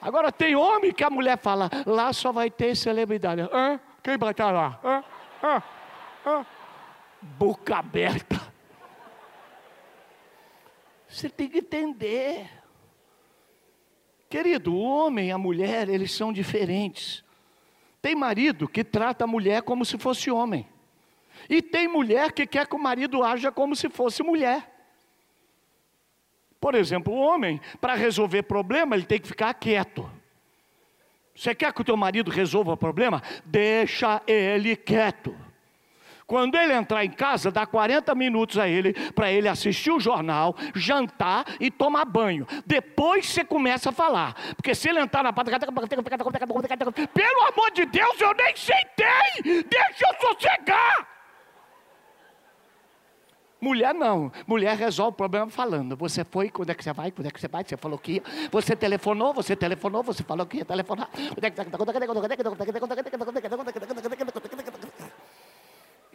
Agora tem homem que a mulher fala, lá só vai ter celebridade. Hã? Quem vai estar lá? Hã? Hã? Hã? Boca aberta. Você tem que entender. Querido, o homem e a mulher, eles são diferentes. Tem marido que trata a mulher como se fosse homem. E tem mulher que quer que o marido haja como se fosse mulher. Por exemplo, o homem, para resolver problema, ele tem que ficar quieto. Você quer que o teu marido resolva o problema? Deixa ele quieto. Quando ele entrar em casa, dá 40 minutos a ele para ele assistir o jornal, jantar e tomar banho. Depois você começa a falar. Porque se ele entrar na pelo amor de Deus, eu nem sentei! Deixa eu sossegar! Mulher não. Mulher resolve o problema falando. Você foi, quando é que você vai? Quando é que você vai? Você falou que ia. Você telefonou, você telefonou, você falou que ia telefonar.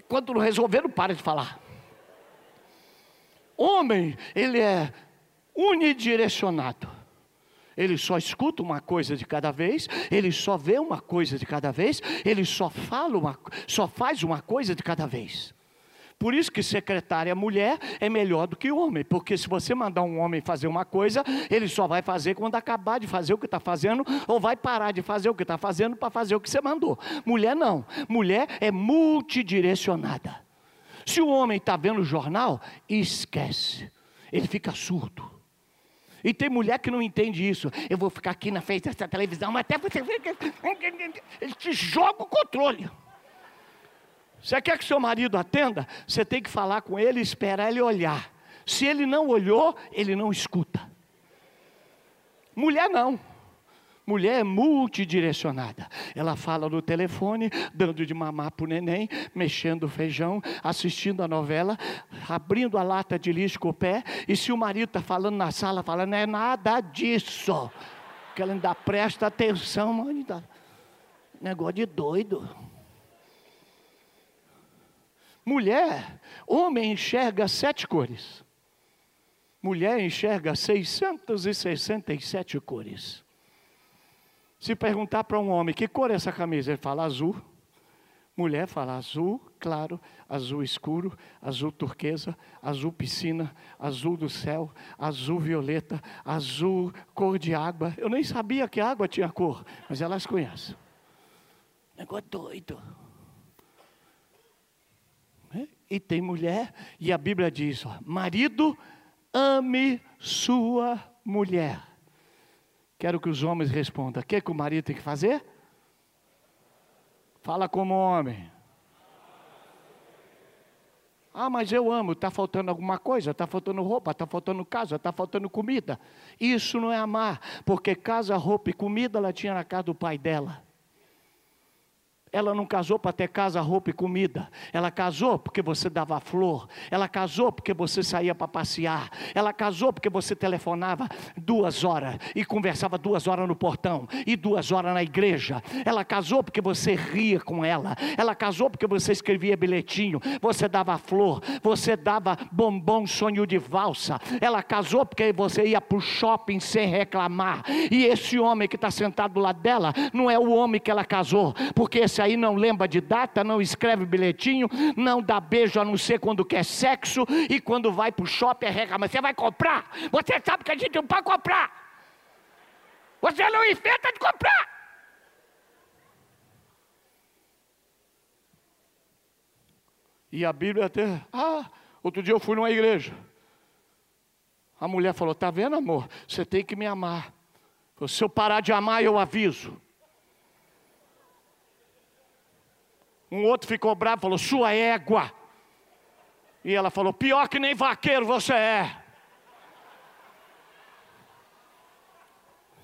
Quando não resolver, não para de falar. Homem, ele é unidirecionado. Ele só escuta uma coisa de cada vez, ele só vê uma coisa de cada vez, ele só fala uma, só faz uma coisa de cada vez. Por isso que secretária mulher é melhor do que homem, porque se você mandar um homem fazer uma coisa, ele só vai fazer quando acabar de fazer o que está fazendo, ou vai parar de fazer o que está fazendo para fazer o que você mandou. Mulher não. Mulher é multidirecionada. Se o homem está vendo o jornal, esquece. Ele fica surdo. E tem mulher que não entende isso. Eu vou ficar aqui na frente dessa televisão, mas até você. Ele te joga o controle. Você quer que seu marido atenda? Você tem que falar com ele e esperar ele olhar. Se ele não olhou, ele não escuta. Mulher não. Mulher é multidirecionada. Ela fala no telefone, dando de mamar para o neném, mexendo o feijão, assistindo a novela, abrindo a lata de lixo com o pé. E se o marido está falando na sala, fala, não é nada disso. Que ela ainda presta atenção, mano. Negócio de doido. Mulher, homem enxerga sete cores. Mulher enxerga 667 cores. Se perguntar para um homem que cor é essa camisa, ele fala azul. Mulher fala azul claro, azul escuro, azul turquesa, azul piscina, azul do céu, azul violeta, azul cor de água. Eu nem sabia que água tinha cor, mas elas conhecem. Negócio doido. E tem mulher, e a Bíblia diz: ó, marido, ame sua mulher. Quero que os homens respondam: o que, que o marido tem que fazer? Fala como homem. Ah, mas eu amo, está faltando alguma coisa, está faltando roupa, está faltando casa, está faltando comida. Isso não é amar, porque casa, roupa e comida ela tinha na casa do pai dela. Ela não casou para ter casa, roupa e comida. Ela casou porque você dava flor. Ela casou porque você saía para passear. Ela casou porque você telefonava duas horas e conversava duas horas no portão e duas horas na igreja. Ela casou porque você ria com ela. Ela casou porque você escrevia bilhetinho. Você dava flor. Você dava bombom, sonho de valsa. Ela casou porque você ia para o shopping sem reclamar. E esse homem que está sentado do lado dela não é o homem que ela casou, porque esse aí não lembra de data, não escreve bilhetinho, não dá beijo a não ser quando quer sexo, e quando vai para o shopping é reclama, você vai comprar? Você sabe que a gente não pode comprar. Você não inventa de comprar. E a Bíblia até. Ah, outro dia eu fui numa igreja. A mulher falou: Está vendo, amor? Você tem que me amar. Se eu parar de amar, eu aviso. Um outro ficou bravo, falou: Sua égua. E ela falou: Pior que nem vaqueiro você é.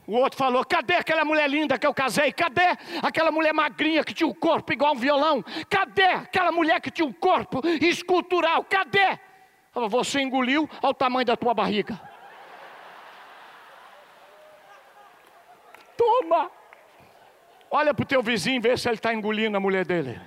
O outro falou: Cadê aquela mulher linda que eu casei? Cadê aquela mulher magrinha que tinha um corpo igual um violão? Cadê aquela mulher que tinha um corpo escultural? Cadê? Você engoliu ao tamanho da tua barriga. Toma! Olha para o teu vizinho e vê se ele está engolindo a mulher dele.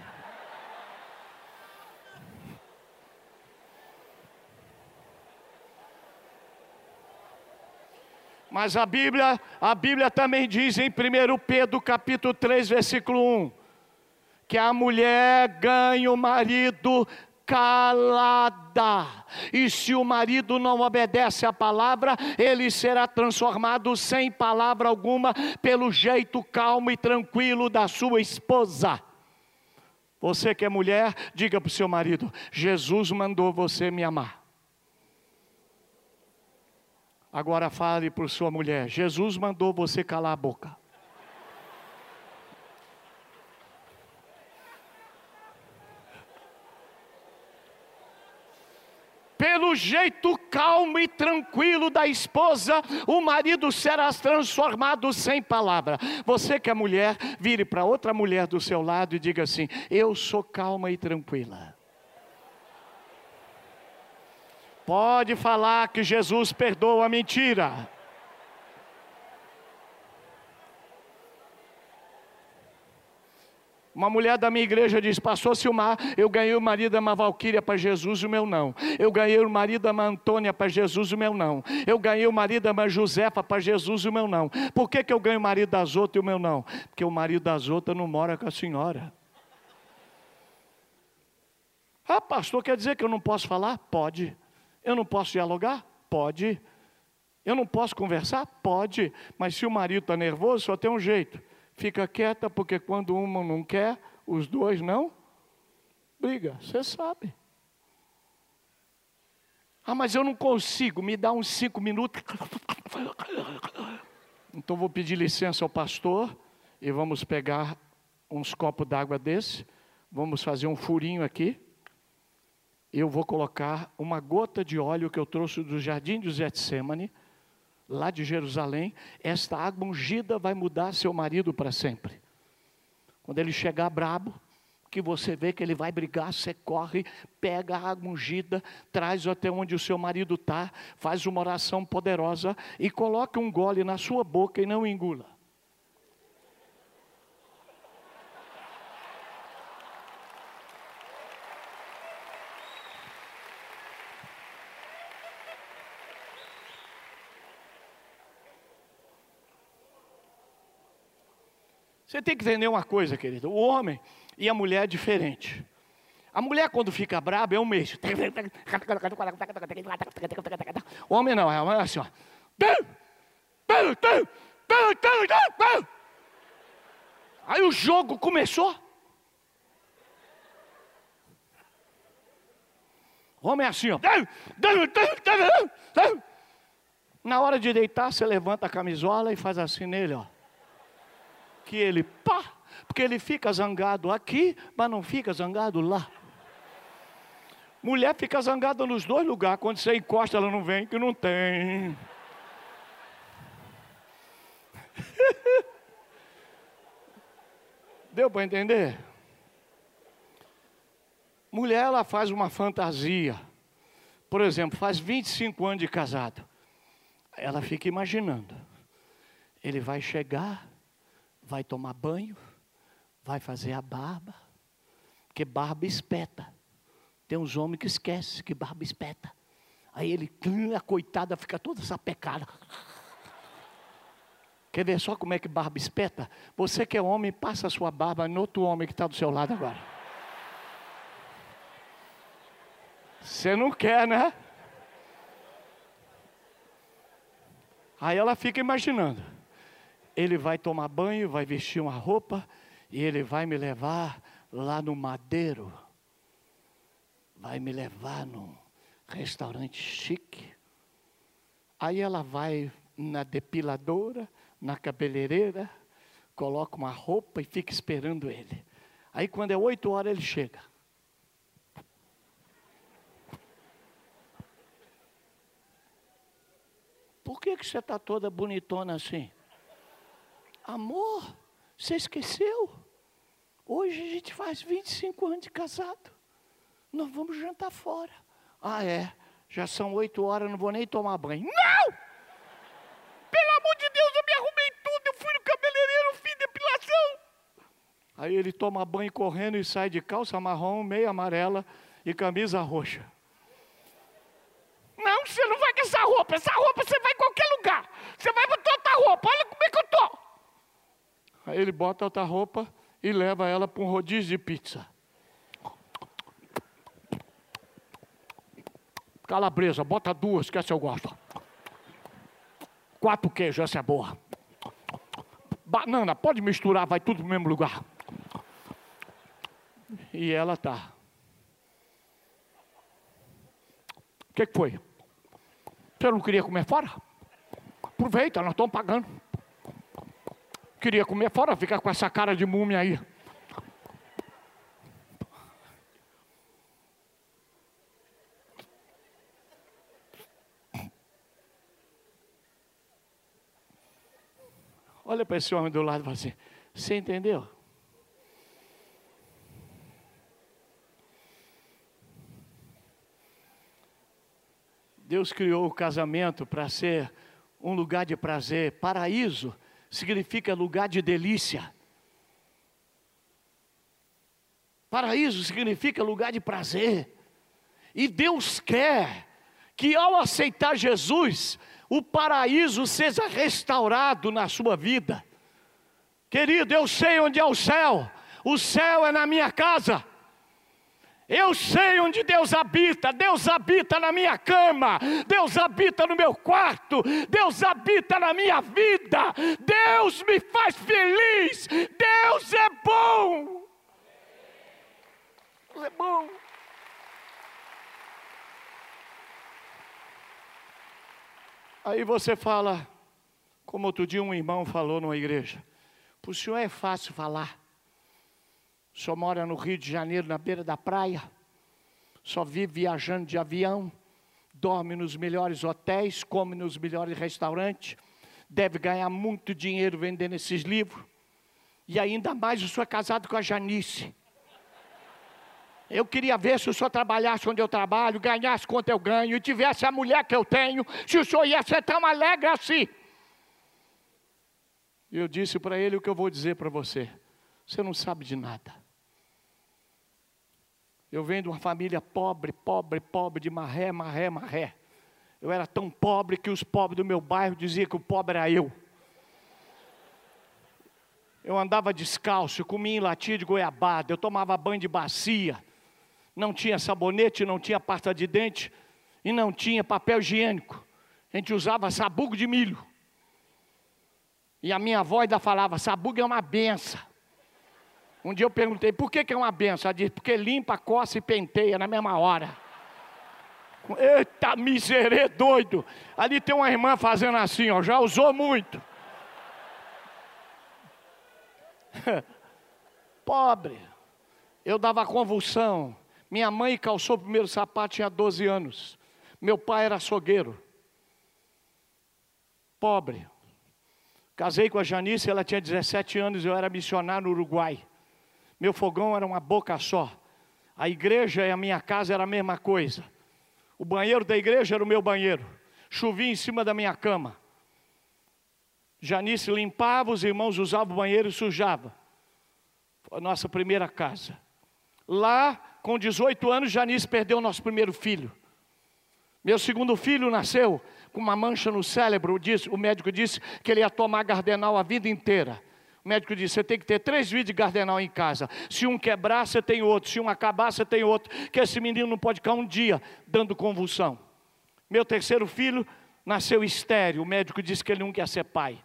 Mas a Bíblia, a Bíblia também diz em 1 Pedro capítulo 3, versículo 1, que a mulher ganha o marido calada. E se o marido não obedece à palavra, ele será transformado sem palavra alguma pelo jeito calmo e tranquilo da sua esposa. Você que é mulher, diga para o seu marido: Jesus mandou você me amar. Agora fale para sua mulher: Jesus mandou você calar a boca. pelo jeito calmo e tranquilo da esposa, o marido será transformado sem palavra. Você que é mulher, vire para outra mulher do seu lado e diga assim: Eu sou calma e tranquila. Pode falar que Jesus perdoa a mentira. Uma mulher da minha igreja diz: Pastor Silmar, eu ganhei o marido da uma Valquíria para Jesus, o meu não. Eu ganhei o marido da uma Antônia para Jesus, o meu não. Eu ganhei o marido da uma Josefa para Jesus, o meu não. Por que, que eu ganho o marido das outras e o meu não? Porque o marido das outras não mora com a senhora. Ah, pastor, quer dizer que eu não posso falar? Pode. Eu não posso dialogar? Pode. Eu não posso conversar? Pode. Mas se o marido está nervoso, só tem um jeito. Fica quieta, porque quando uma não quer, os dois não briga. Você sabe. Ah, mas eu não consigo, me dá uns cinco minutos. Então vou pedir licença ao pastor e vamos pegar uns copos d'água desse. Vamos fazer um furinho aqui eu vou colocar uma gota de óleo que eu trouxe do jardim de Getsemane, lá de Jerusalém. Esta água ungida vai mudar seu marido para sempre. Quando ele chegar brabo, que você vê que ele vai brigar, você corre, pega a água ungida, traz até onde o seu marido está, faz uma oração poderosa e coloca um gole na sua boca e não engula. Você tem que entender uma coisa, querido. O homem e a mulher é diferente. A mulher, quando fica braba, é um mês. O homem não, é assim, ó. Aí o jogo começou. O homem é assim, ó. Na hora de deitar, você levanta a camisola e faz assim nele, ó. Que ele, pá, porque ele fica zangado aqui, mas não fica zangado lá. Mulher fica zangada nos dois lugares. Quando você encosta, ela não vem, que não tem. Deu para entender? Mulher, ela faz uma fantasia. Por exemplo, faz 25 anos de casado. Ela fica imaginando. Ele vai chegar, vai tomar banho, vai fazer a barba, porque barba espeta. Tem uns homens que esquecem que barba espeta. Aí ele, a coitada, fica toda essa pecada. Quer ver só como é que barba espeta? Você que é homem, passa a sua barba no outro homem que está do seu lado agora. Você não quer, né? Aí ela fica imaginando. Ele vai tomar banho, vai vestir uma roupa e ele vai me levar lá no madeiro. Vai me levar num restaurante chique. Aí ela vai na depiladora, na cabeleireira, coloca uma roupa e fica esperando ele. Aí quando é oito horas ele chega. Por que, que você está toda bonitona assim? Amor, você esqueceu? Hoje a gente faz 25 anos de casado. Nós vamos jantar fora. Ah, é. Já são oito horas, não vou nem tomar banho. Não! Pelo amor de Deus, eu me arrumei tudo. Eu fui no cabeleireiro, fiz depilação. Aí ele toma banho correndo e sai de calça marrom, meia amarela e camisa roxa. Não, você não vai com essa roupa. Essa roupa você vai em qualquer lugar. Você vai botar outra roupa. Olha como é que eu tô. Aí ele bota outra roupa e leva ela para um rodízio de pizza. Calabresa, bota duas, que essa eu gosto. Quatro queijos, essa é boa. Banana, pode misturar, vai tudo no mesmo lugar. E ela tá. O que, que foi? Você não queria comer fora? Aproveita, nós estamos pagando. Queria comer fora, ficar com essa cara de múmia aí. Olha para esse homem do lado e fala assim: Você entendeu? Deus criou o casamento para ser um lugar de prazer. Paraíso significa lugar de delícia. Paraíso significa lugar de prazer. E Deus quer que ao aceitar Jesus, o paraíso seja restaurado na sua vida. Querido, eu sei onde é o céu. O céu é na minha casa. Eu sei onde Deus habita. Deus habita na minha cama. Deus habita no meu quarto. Deus habita na minha vida. Deus me faz feliz. Deus é bom. Deus é bom. Aí você fala, como outro dia um irmão falou numa igreja: para o senhor é fácil falar. O senhor mora no Rio de Janeiro, na beira da praia, só vive viajando de avião, dorme nos melhores hotéis, come nos melhores restaurantes, deve ganhar muito dinheiro vendendo esses livros, e ainda mais o senhor é casado com a Janice. Eu queria ver se o senhor trabalhasse onde eu trabalho, ganhasse quanto eu ganho, e tivesse a mulher que eu tenho, se o senhor ia ser tão alegre assim. Eu disse para ele o que eu vou dizer para você: você não sabe de nada. Eu venho de uma família pobre, pobre, pobre, de marré, marré, marré. Eu era tão pobre que os pobres do meu bairro diziam que o pobre era eu. Eu andava descalço, comia em latinha de goiabada, eu tomava banho de bacia. Não tinha sabonete, não tinha pasta de dente e não tinha papel higiênico. A gente usava sabugo de milho. E a minha avó ainda falava: sabugo é uma benção. Um dia eu perguntei: por que, que é uma benção? Ela disse: porque limpa, coça e penteia na mesma hora. Eita miserê doido! Ali tem uma irmã fazendo assim, ó, já usou muito. Pobre. Eu dava convulsão. Minha mãe calçou o primeiro sapato, tinha 12 anos. Meu pai era açougueiro. Pobre. Casei com a Janice, ela tinha 17 anos, eu era missionário no Uruguai. Meu fogão era uma boca só. A igreja e a minha casa era a mesma coisa. O banheiro da igreja era o meu banheiro. Chovia em cima da minha cama. Janice limpava, os irmãos usavam o banheiro e sujava. Foi a nossa primeira casa. Lá, com 18 anos, Janice perdeu o nosso primeiro filho. Meu segundo filho nasceu com uma mancha no cérebro. O médico disse que ele ia tomar gardenal a vida inteira. O médico disse: você tem que ter três vidros de gardenal em casa. Se um quebrar, você tem outro. Se um acabar, você tem outro. Que esse menino não pode ficar um dia dando convulsão. Meu terceiro filho nasceu estéreo. O médico disse que ele nunca ia ser pai.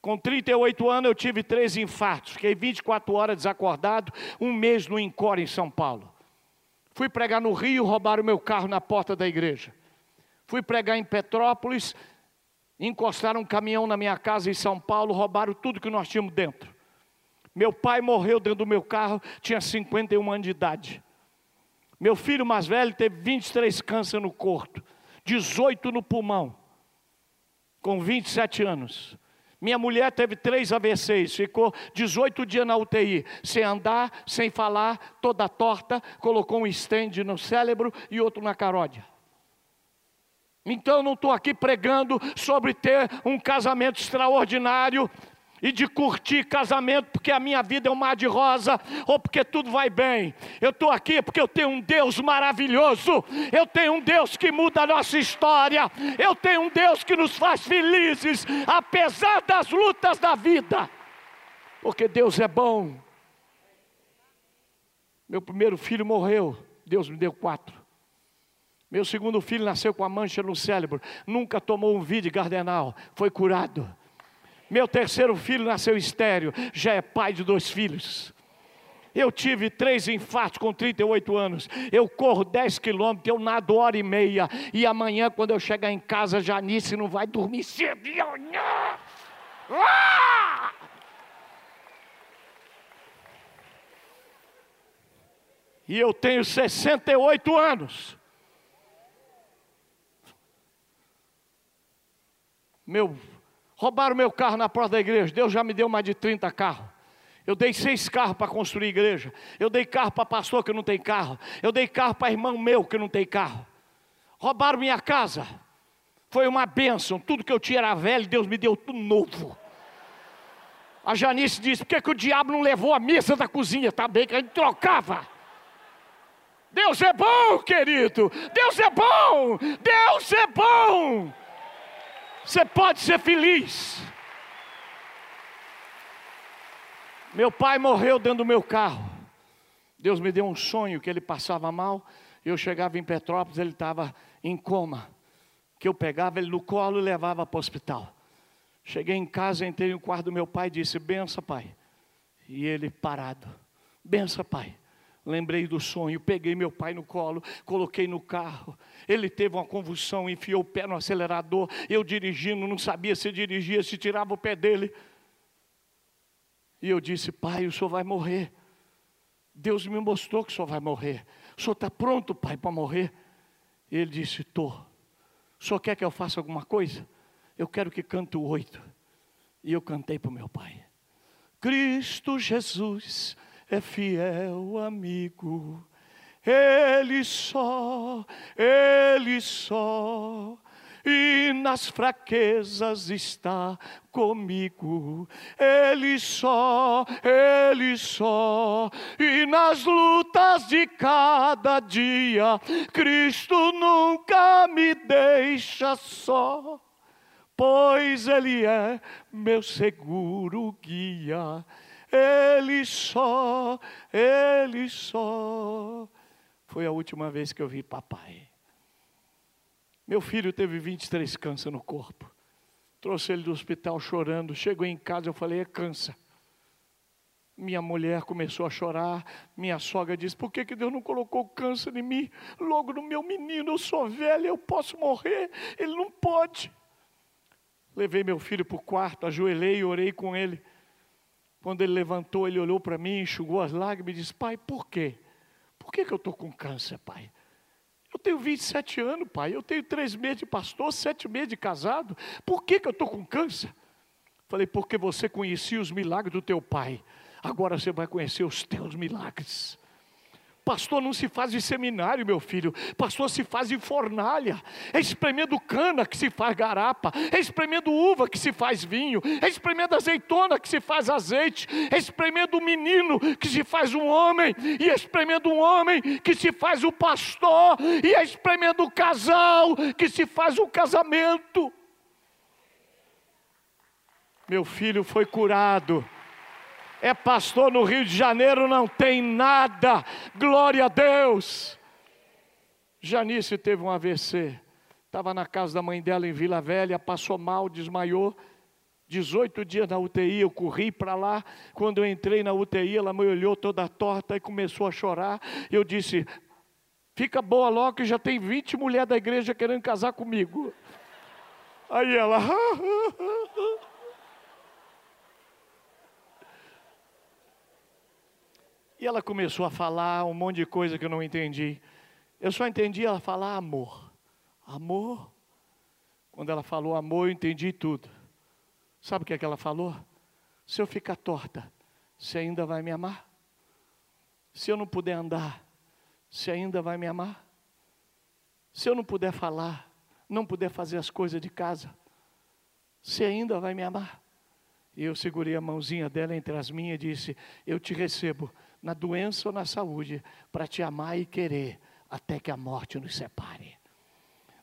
Com 38 anos eu tive três infartos. Fiquei 24 horas desacordado, um mês no Encore em São Paulo. Fui pregar no Rio, roubaram meu carro na porta da igreja. Fui pregar em Petrópolis, encostaram um caminhão na minha casa em São Paulo, roubaram tudo que nós tínhamos dentro. Meu pai morreu dentro do meu carro, tinha 51 anos de idade. Meu filho mais velho teve 23 câncer no corpo, 18 no pulmão, com 27 anos. Minha mulher teve três AVCs, ficou 18 dias na UTI, sem andar, sem falar, toda torta, colocou um estende no cérebro e outro na caródia. Então eu não estou aqui pregando sobre ter um casamento extraordinário e de curtir casamento porque a minha vida é um mar de rosa ou porque tudo vai bem. Eu estou aqui porque eu tenho um Deus maravilhoso, eu tenho um Deus que muda a nossa história, eu tenho um Deus que nos faz felizes, apesar das lutas da vida, porque Deus é bom. Meu primeiro filho morreu, Deus me deu quatro. Meu segundo filho nasceu com a mancha no cérebro, nunca tomou um vídeo cardenal, foi curado. Meu terceiro filho nasceu estéreo, já é pai de dois filhos. Eu tive três infartos com 38 anos. Eu corro 10 quilômetros, eu nado hora e meia. E amanhã, quando eu chegar em casa, Janice não vai dormir cedo. Ah! E eu tenho 68 anos. Meu, roubaram meu carro na porta da igreja. Deus já me deu mais de 30 carros. Eu dei seis carros para construir igreja. Eu dei carro para pastor que não tem carro. Eu dei carro para irmão meu que não tem carro. Roubaram minha casa. Foi uma bênção. Tudo que eu tinha era velho, Deus me deu tudo novo. A Janice disse: por que, que o diabo não levou a mesa da cozinha? Tá bem que a gente trocava. Deus é bom, querido. Deus é bom. Deus é bom. Você pode ser feliz. Meu pai morreu dentro do meu carro. Deus me deu um sonho que ele passava mal. Eu chegava em Petrópolis, ele estava em coma. Que eu pegava ele no colo e levava para o hospital. Cheguei em casa, entrei no quarto do meu pai e disse: Bença, pai. E ele parado: Bença, pai. Lembrei do sonho, peguei meu pai no colo, coloquei no carro. Ele teve uma convulsão, enfiou o pé no acelerador. Eu dirigindo, não sabia se dirigia, se tirava o pé dele. E eu disse: Pai, o senhor vai morrer. Deus me mostrou que o senhor vai morrer. O senhor está pronto, pai, para morrer? E ele disse: Estou. O senhor quer que eu faça alguma coisa? Eu quero que cante o oito. E eu cantei para o meu pai. Cristo Jesus é fiel amigo. Ele só, Ele só, e nas fraquezas está comigo. Ele só, Ele só, e nas lutas de cada dia, Cristo nunca me deixa só. pois Ele é meu seguro guia. Ele só, Ele só. Foi a última vez que eu vi papai. Meu filho teve 23 câncer no corpo. Trouxe ele do hospital chorando. Chegou em casa, eu falei: é câncer. Minha mulher começou a chorar. Minha sogra disse: Por que, que Deus não colocou câncer em mim? Logo no meu menino, eu sou velha, eu posso morrer. Ele não pode. Levei meu filho para o quarto, ajoelhei e orei com ele. Quando ele levantou, ele olhou para mim, enxugou as lágrimas e disse: Pai, por quê? Por que, que eu estou com câncer, pai? Eu tenho 27 anos, pai. Eu tenho três meses de pastor, sete meses de casado. Por que, que eu estou com câncer? Falei, porque você conhecia os milagres do teu pai. Agora você vai conhecer os teus milagres. Pastor não se faz em seminário, meu filho. Pastor se faz em fornalha. É espremendo cana que se faz garapa. É espremendo uva que se faz vinho. É espremendo azeitona que se faz azeite. É espremendo menino que se faz um homem. E é espremendo um homem que se faz o pastor. E é espremendo o casal que se faz o casamento. Meu filho foi curado é pastor no Rio de Janeiro, não tem nada, glória a Deus. Janice teve um AVC, estava na casa da mãe dela em Vila Velha, passou mal, desmaiou. 18 dias na UTI, eu corri para lá. Quando eu entrei na UTI, ela me olhou toda torta e começou a chorar. Eu disse: Fica boa logo, que já tem 20 mulheres da igreja querendo casar comigo. Aí ela. E ela começou a falar um monte de coisa que eu não entendi. Eu só entendi ela falar amor. Amor. Quando ela falou amor, eu entendi tudo. Sabe o que é que ela falou? Se eu ficar torta, você ainda vai me amar? Se eu não puder andar, você ainda vai me amar? Se eu não puder falar, não puder fazer as coisas de casa, você ainda vai me amar? E eu segurei a mãozinha dela entre as minhas e disse: Eu te recebo na doença ou na saúde, para te amar e querer, até que a morte nos separe.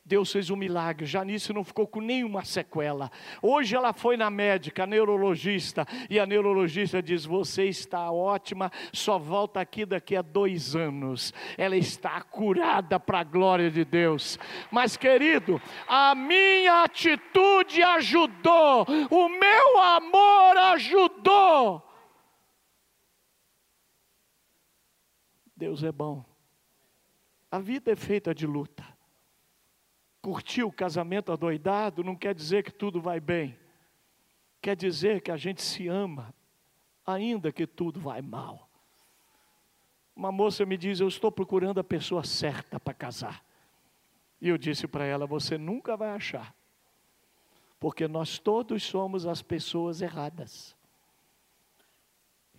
Deus fez um milagre, Janice não ficou com nenhuma sequela. Hoje ela foi na médica, a neurologista, e a neurologista diz: Você está ótima, só volta aqui daqui a dois anos. Ela está curada para a glória de Deus. Mas, querido, a minha atitude ajudou, o meu amor ajudou. Deus é bom. A vida é feita de luta. Curtir o casamento adoidado não quer dizer que tudo vai bem. Quer dizer que a gente se ama, ainda que tudo vai mal. Uma moça me diz: Eu estou procurando a pessoa certa para casar. E eu disse para ela: Você nunca vai achar, porque nós todos somos as pessoas erradas.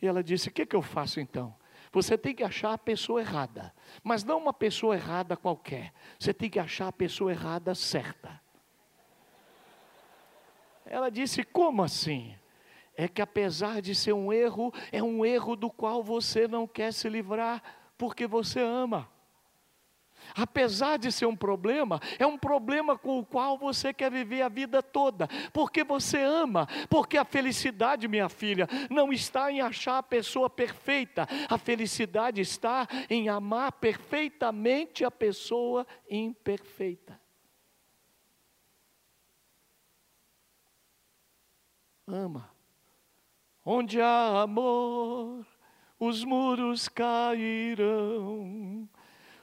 E ela disse: O que, que eu faço então? Você tem que achar a pessoa errada, mas não uma pessoa errada qualquer. Você tem que achar a pessoa errada certa. Ela disse: Como assim? É que apesar de ser um erro, é um erro do qual você não quer se livrar, porque você ama. Apesar de ser um problema, é um problema com o qual você quer viver a vida toda, porque você ama, porque a felicidade, minha filha, não está em achar a pessoa perfeita, a felicidade está em amar perfeitamente a pessoa imperfeita. Ama. Onde há amor, os muros cairão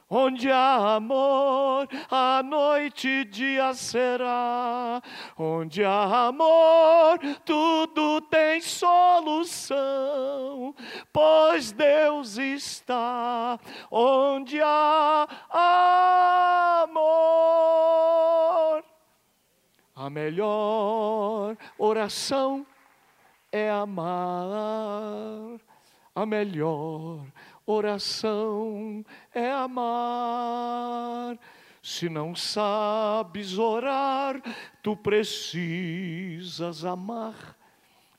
Onde há amor, a noite e dia será. Onde há amor, tudo tem solução, pois Deus está. Onde há amor, a melhor oração é amar. A melhor Oração é amar. Se não sabes orar, tu precisas amar.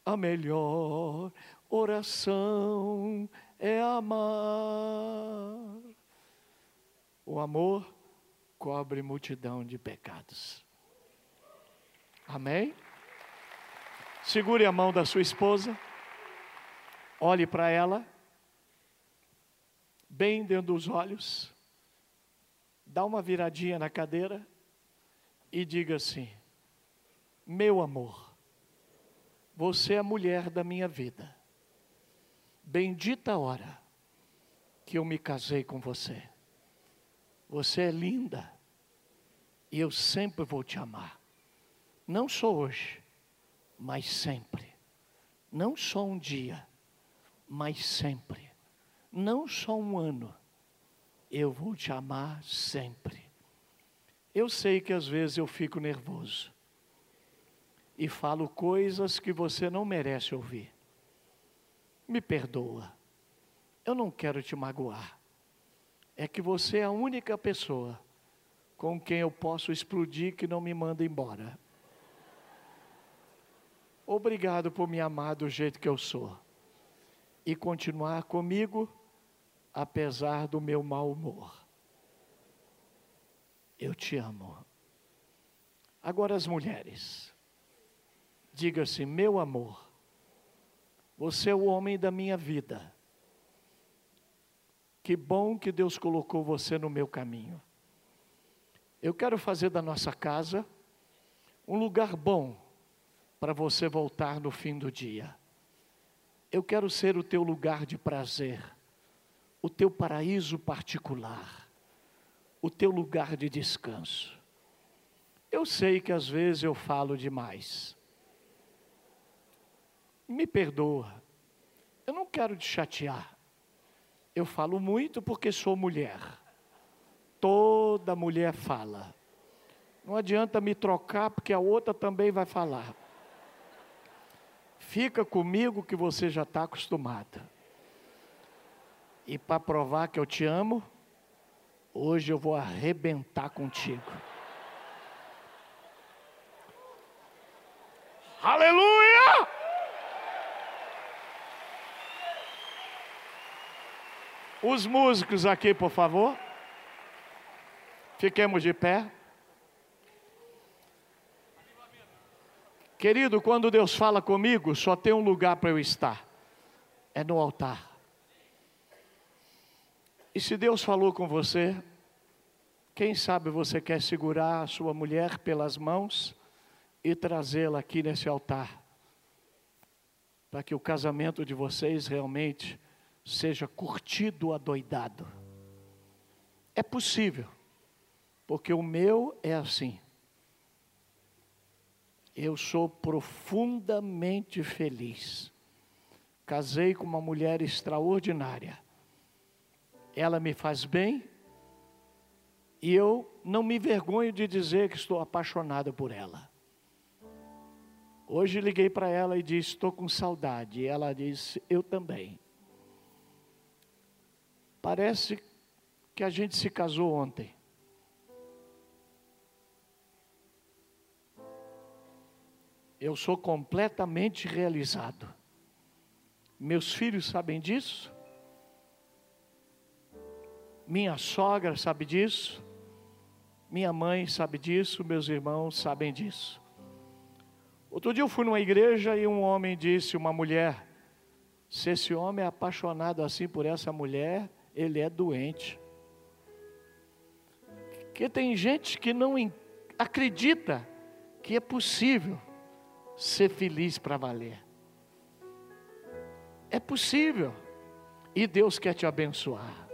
A melhor oração é amar. O amor cobre multidão de pecados. Amém? Segure a mão da sua esposa, olhe para ela, bem dentro dos olhos, dá uma viradinha na cadeira e diga assim: Meu amor, você é a mulher da minha vida. Bendita a hora que eu me casei com você. Você é linda e eu sempre vou te amar. Não só hoje, mas sempre. Não só um dia, mas sempre. Não só um ano. Eu vou te amar sempre. Eu sei que às vezes eu fico nervoso e falo coisas que você não merece ouvir. Me perdoa. Eu não quero te magoar. É que você é a única pessoa com quem eu posso explodir que não me manda embora. Obrigado por me amar do jeito que eu sou e continuar comigo apesar do meu mau humor. Eu te amo. Agora as mulheres. Diga assim: meu amor, você é o homem da minha vida. Que bom que Deus colocou você no meu caminho. Eu quero fazer da nossa casa um lugar bom para você voltar no fim do dia. Eu quero ser o teu lugar de prazer, o teu paraíso particular, o teu lugar de descanso. Eu sei que às vezes eu falo demais. Me perdoa. Eu não quero te chatear. Eu falo muito porque sou mulher. Toda mulher fala. Não adianta me trocar, porque a outra também vai falar. Fica comigo que você já está acostumada. E para provar que eu te amo, hoje eu vou arrebentar contigo. Aleluia! Os músicos aqui, por favor. Fiquemos de pé. Querido, quando Deus fala comigo, só tem um lugar para eu estar: é no altar. E se Deus falou com você, quem sabe você quer segurar a sua mulher pelas mãos e trazê-la aqui nesse altar, para que o casamento de vocês realmente seja curtido adoidado. É possível porque o meu é assim. Eu sou profundamente feliz. Casei com uma mulher extraordinária. Ela me faz bem e eu não me vergonho de dizer que estou apaixonado por ela. Hoje liguei para ela e disse: Estou com saudade. E ela disse: Eu também. Parece que a gente se casou ontem. Eu sou completamente realizado. Meus filhos sabem disso. Minha sogra sabe disso. Minha mãe sabe disso. Meus irmãos sabem disso. Outro dia eu fui numa igreja e um homem disse, uma mulher, se esse homem é apaixonado assim por essa mulher, ele é doente. Porque tem gente que não acredita que é possível ser feliz para valer. É possível. E Deus quer te abençoar.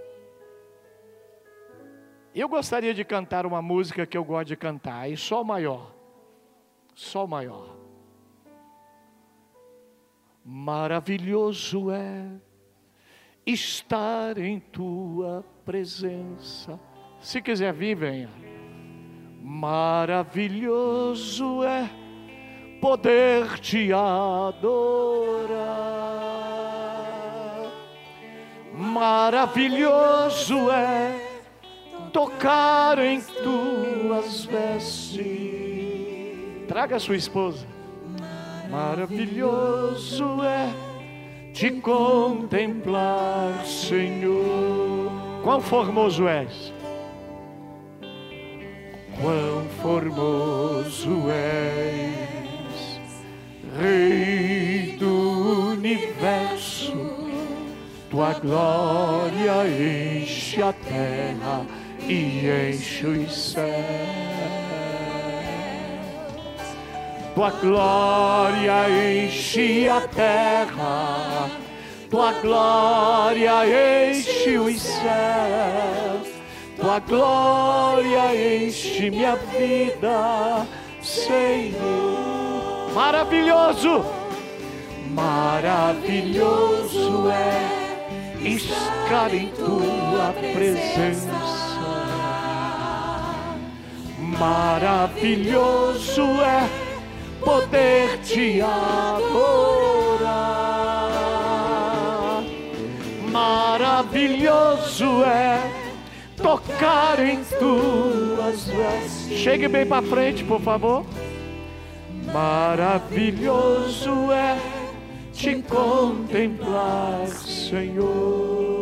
Eu gostaria de cantar uma música que eu gosto de cantar, e Sol maior. Sol maior. Maravilhoso é estar em tua presença. Se quiser vir, venha. Maravilhoso é poder te adorar. Maravilhoso é tocar em tuas vestes. Traga sua esposa. Maravilhoso é te contemplar, Senhor. Quão formoso és! Quão formoso és! Rei do universo, tua glória enche a terra e enche os céus. Tua glória enche a terra, tua glória enche os céus, tua glória enche minha vida, Senhor. Maravilhoso, maravilhoso é estar em tua presença. Maravilhoso é poder te adorar. Maravilhoso é tocar em tuas vestes. Chegue bem para frente, por favor. Maravilhoso é te contemplar, Senhor.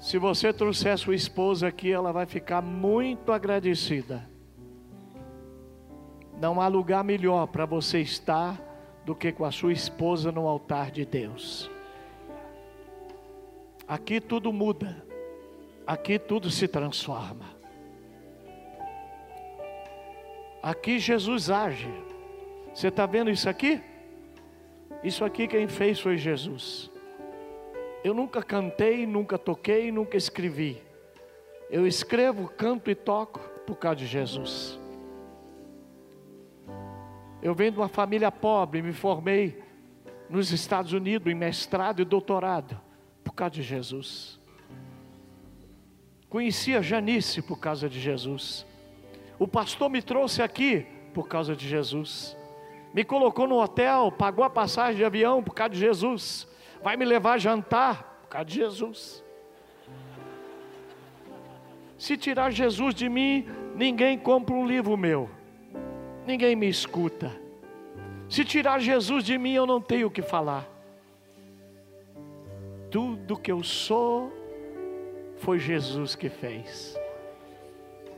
Se você trouxer sua esposa aqui, ela vai ficar muito agradecida. Não há lugar melhor para você estar do que com a sua esposa no altar de Deus. Aqui tudo muda, aqui tudo se transforma. Aqui Jesus age. Você está vendo isso aqui? Isso aqui quem fez foi Jesus. Eu nunca cantei, nunca toquei, nunca escrevi. Eu escrevo, canto e toco por causa de Jesus. Eu venho de uma família pobre, me formei nos Estados Unidos em mestrado e doutorado por causa de Jesus. Conheci a Janice por causa de Jesus. O pastor me trouxe aqui por causa de Jesus. Me colocou no hotel, pagou a passagem de avião por causa de Jesus. Vai me levar a jantar por causa de Jesus. Se tirar Jesus de mim, ninguém compra um livro meu ninguém me escuta. Se tirar Jesus de mim, eu não tenho o que falar. Tudo que eu sou foi Jesus que fez.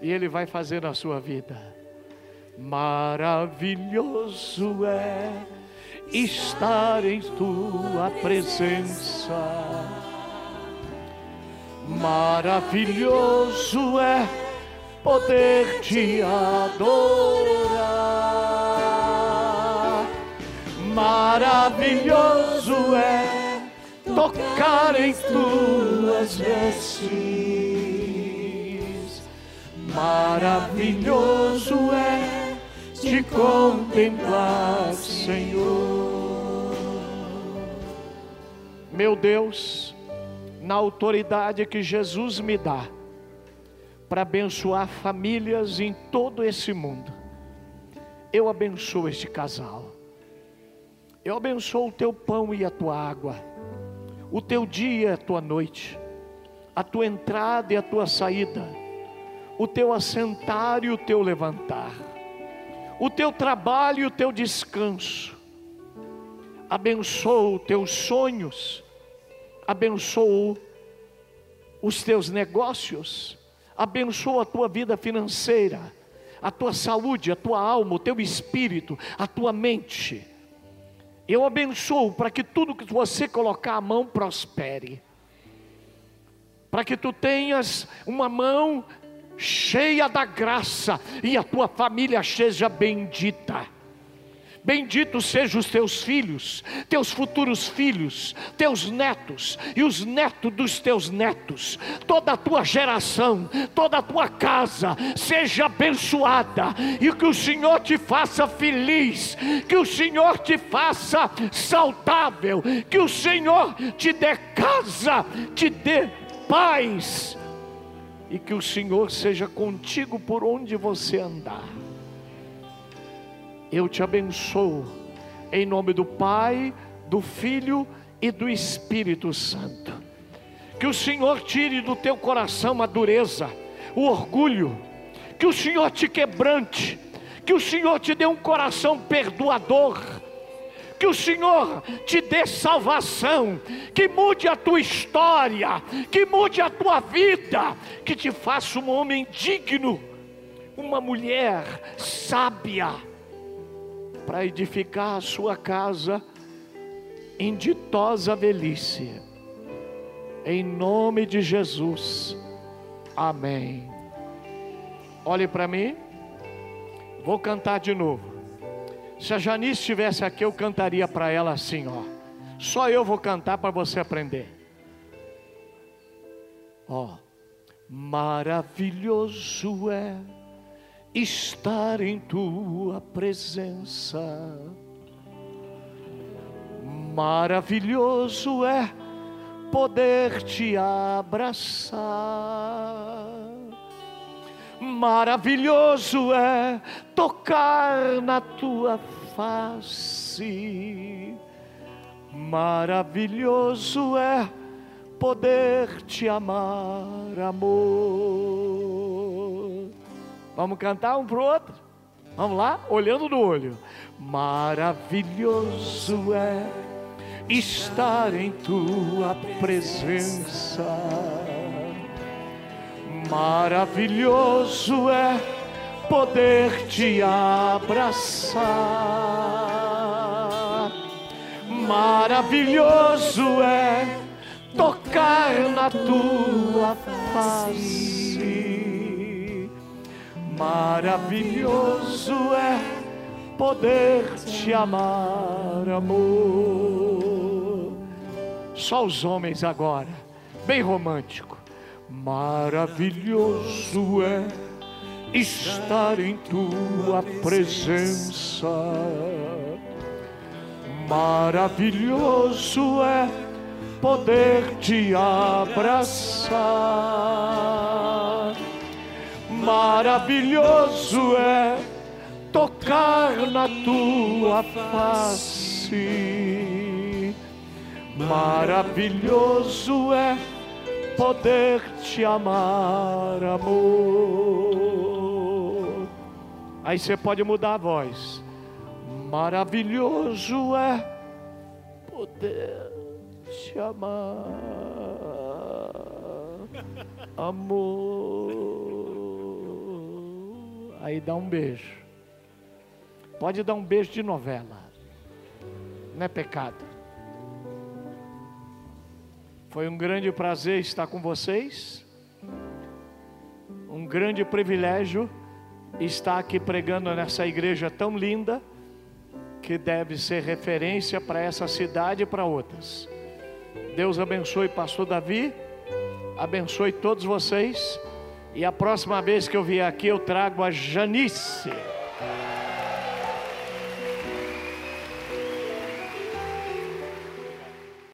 E Ele vai fazer na sua vida. Maravilhoso é estar em tua presença. Maravilhoso é poder te adorar. Maravilhoso é tocar em tuas vestes. Maravilhoso é te contemplar, Senhor. Meu Deus, na autoridade que Jesus me dá, para abençoar famílias em todo esse mundo. Eu abençoo este casal. Eu abençoo o teu pão e a tua água, o teu dia e a tua noite, a tua entrada e a tua saída, o teu assentar e o teu levantar, o teu trabalho e o teu descanso. Abençoo teus sonhos, abençoo os teus negócios, abençoa a tua vida financeira, a tua saúde, a tua alma, o teu espírito, a tua mente. Eu abençoo para que tudo que você colocar a mão prospere. Para que tu tenhas uma mão cheia da graça e a tua família seja bendita. Bendito sejam os teus filhos, teus futuros filhos, teus netos e os netos dos teus netos, toda a tua geração, toda a tua casa seja abençoada e que o Senhor te faça feliz, que o Senhor te faça saudável, que o Senhor te dê casa, te dê paz e que o Senhor seja contigo por onde você andar. Eu te abençoo, em nome do Pai, do Filho e do Espírito Santo. Que o Senhor tire do teu coração a dureza, o orgulho, que o Senhor te quebrante, que o Senhor te dê um coração perdoador, que o Senhor te dê salvação, que mude a tua história, que mude a tua vida, que te faça um homem digno, uma mulher sábia para edificar a sua casa em ditosa velhice. Em nome de Jesus. Amém. Olhe para mim. Vou cantar de novo. Se a Janice estivesse aqui, eu cantaria para ela assim, ó. Só eu vou cantar para você aprender. Ó. Maravilhoso é estar em tua presença. Maravilhoso é poder te abraçar. Maravilhoso é tocar na tua face. Maravilhoso é poder te amar, amor. Vamos cantar um pro outro? Vamos lá? Olhando no olho. Maravilhoso é estar em tua presença. Maravilhoso é poder te abraçar. Maravilhoso é tocar na tua face. Maravilhoso é poder te amar, amor. Só os homens agora, bem romântico. Maravilhoso é estar em tua presença. Maravilhoso é poder te abraçar. Maravilhoso é tocar na tua face. Maravilhoso é poder te amar, amor. Aí você pode mudar a voz. Maravilhoso é poder te amar, amor. Aí dá um beijo. Pode dar um beijo de novela, não é pecado. Foi um grande prazer estar com vocês, um grande privilégio estar aqui pregando nessa igreja tão linda, que deve ser referência para essa cidade e para outras. Deus abençoe pastor Davi, abençoe todos vocês. E a próxima vez que eu vier aqui eu trago a Janice.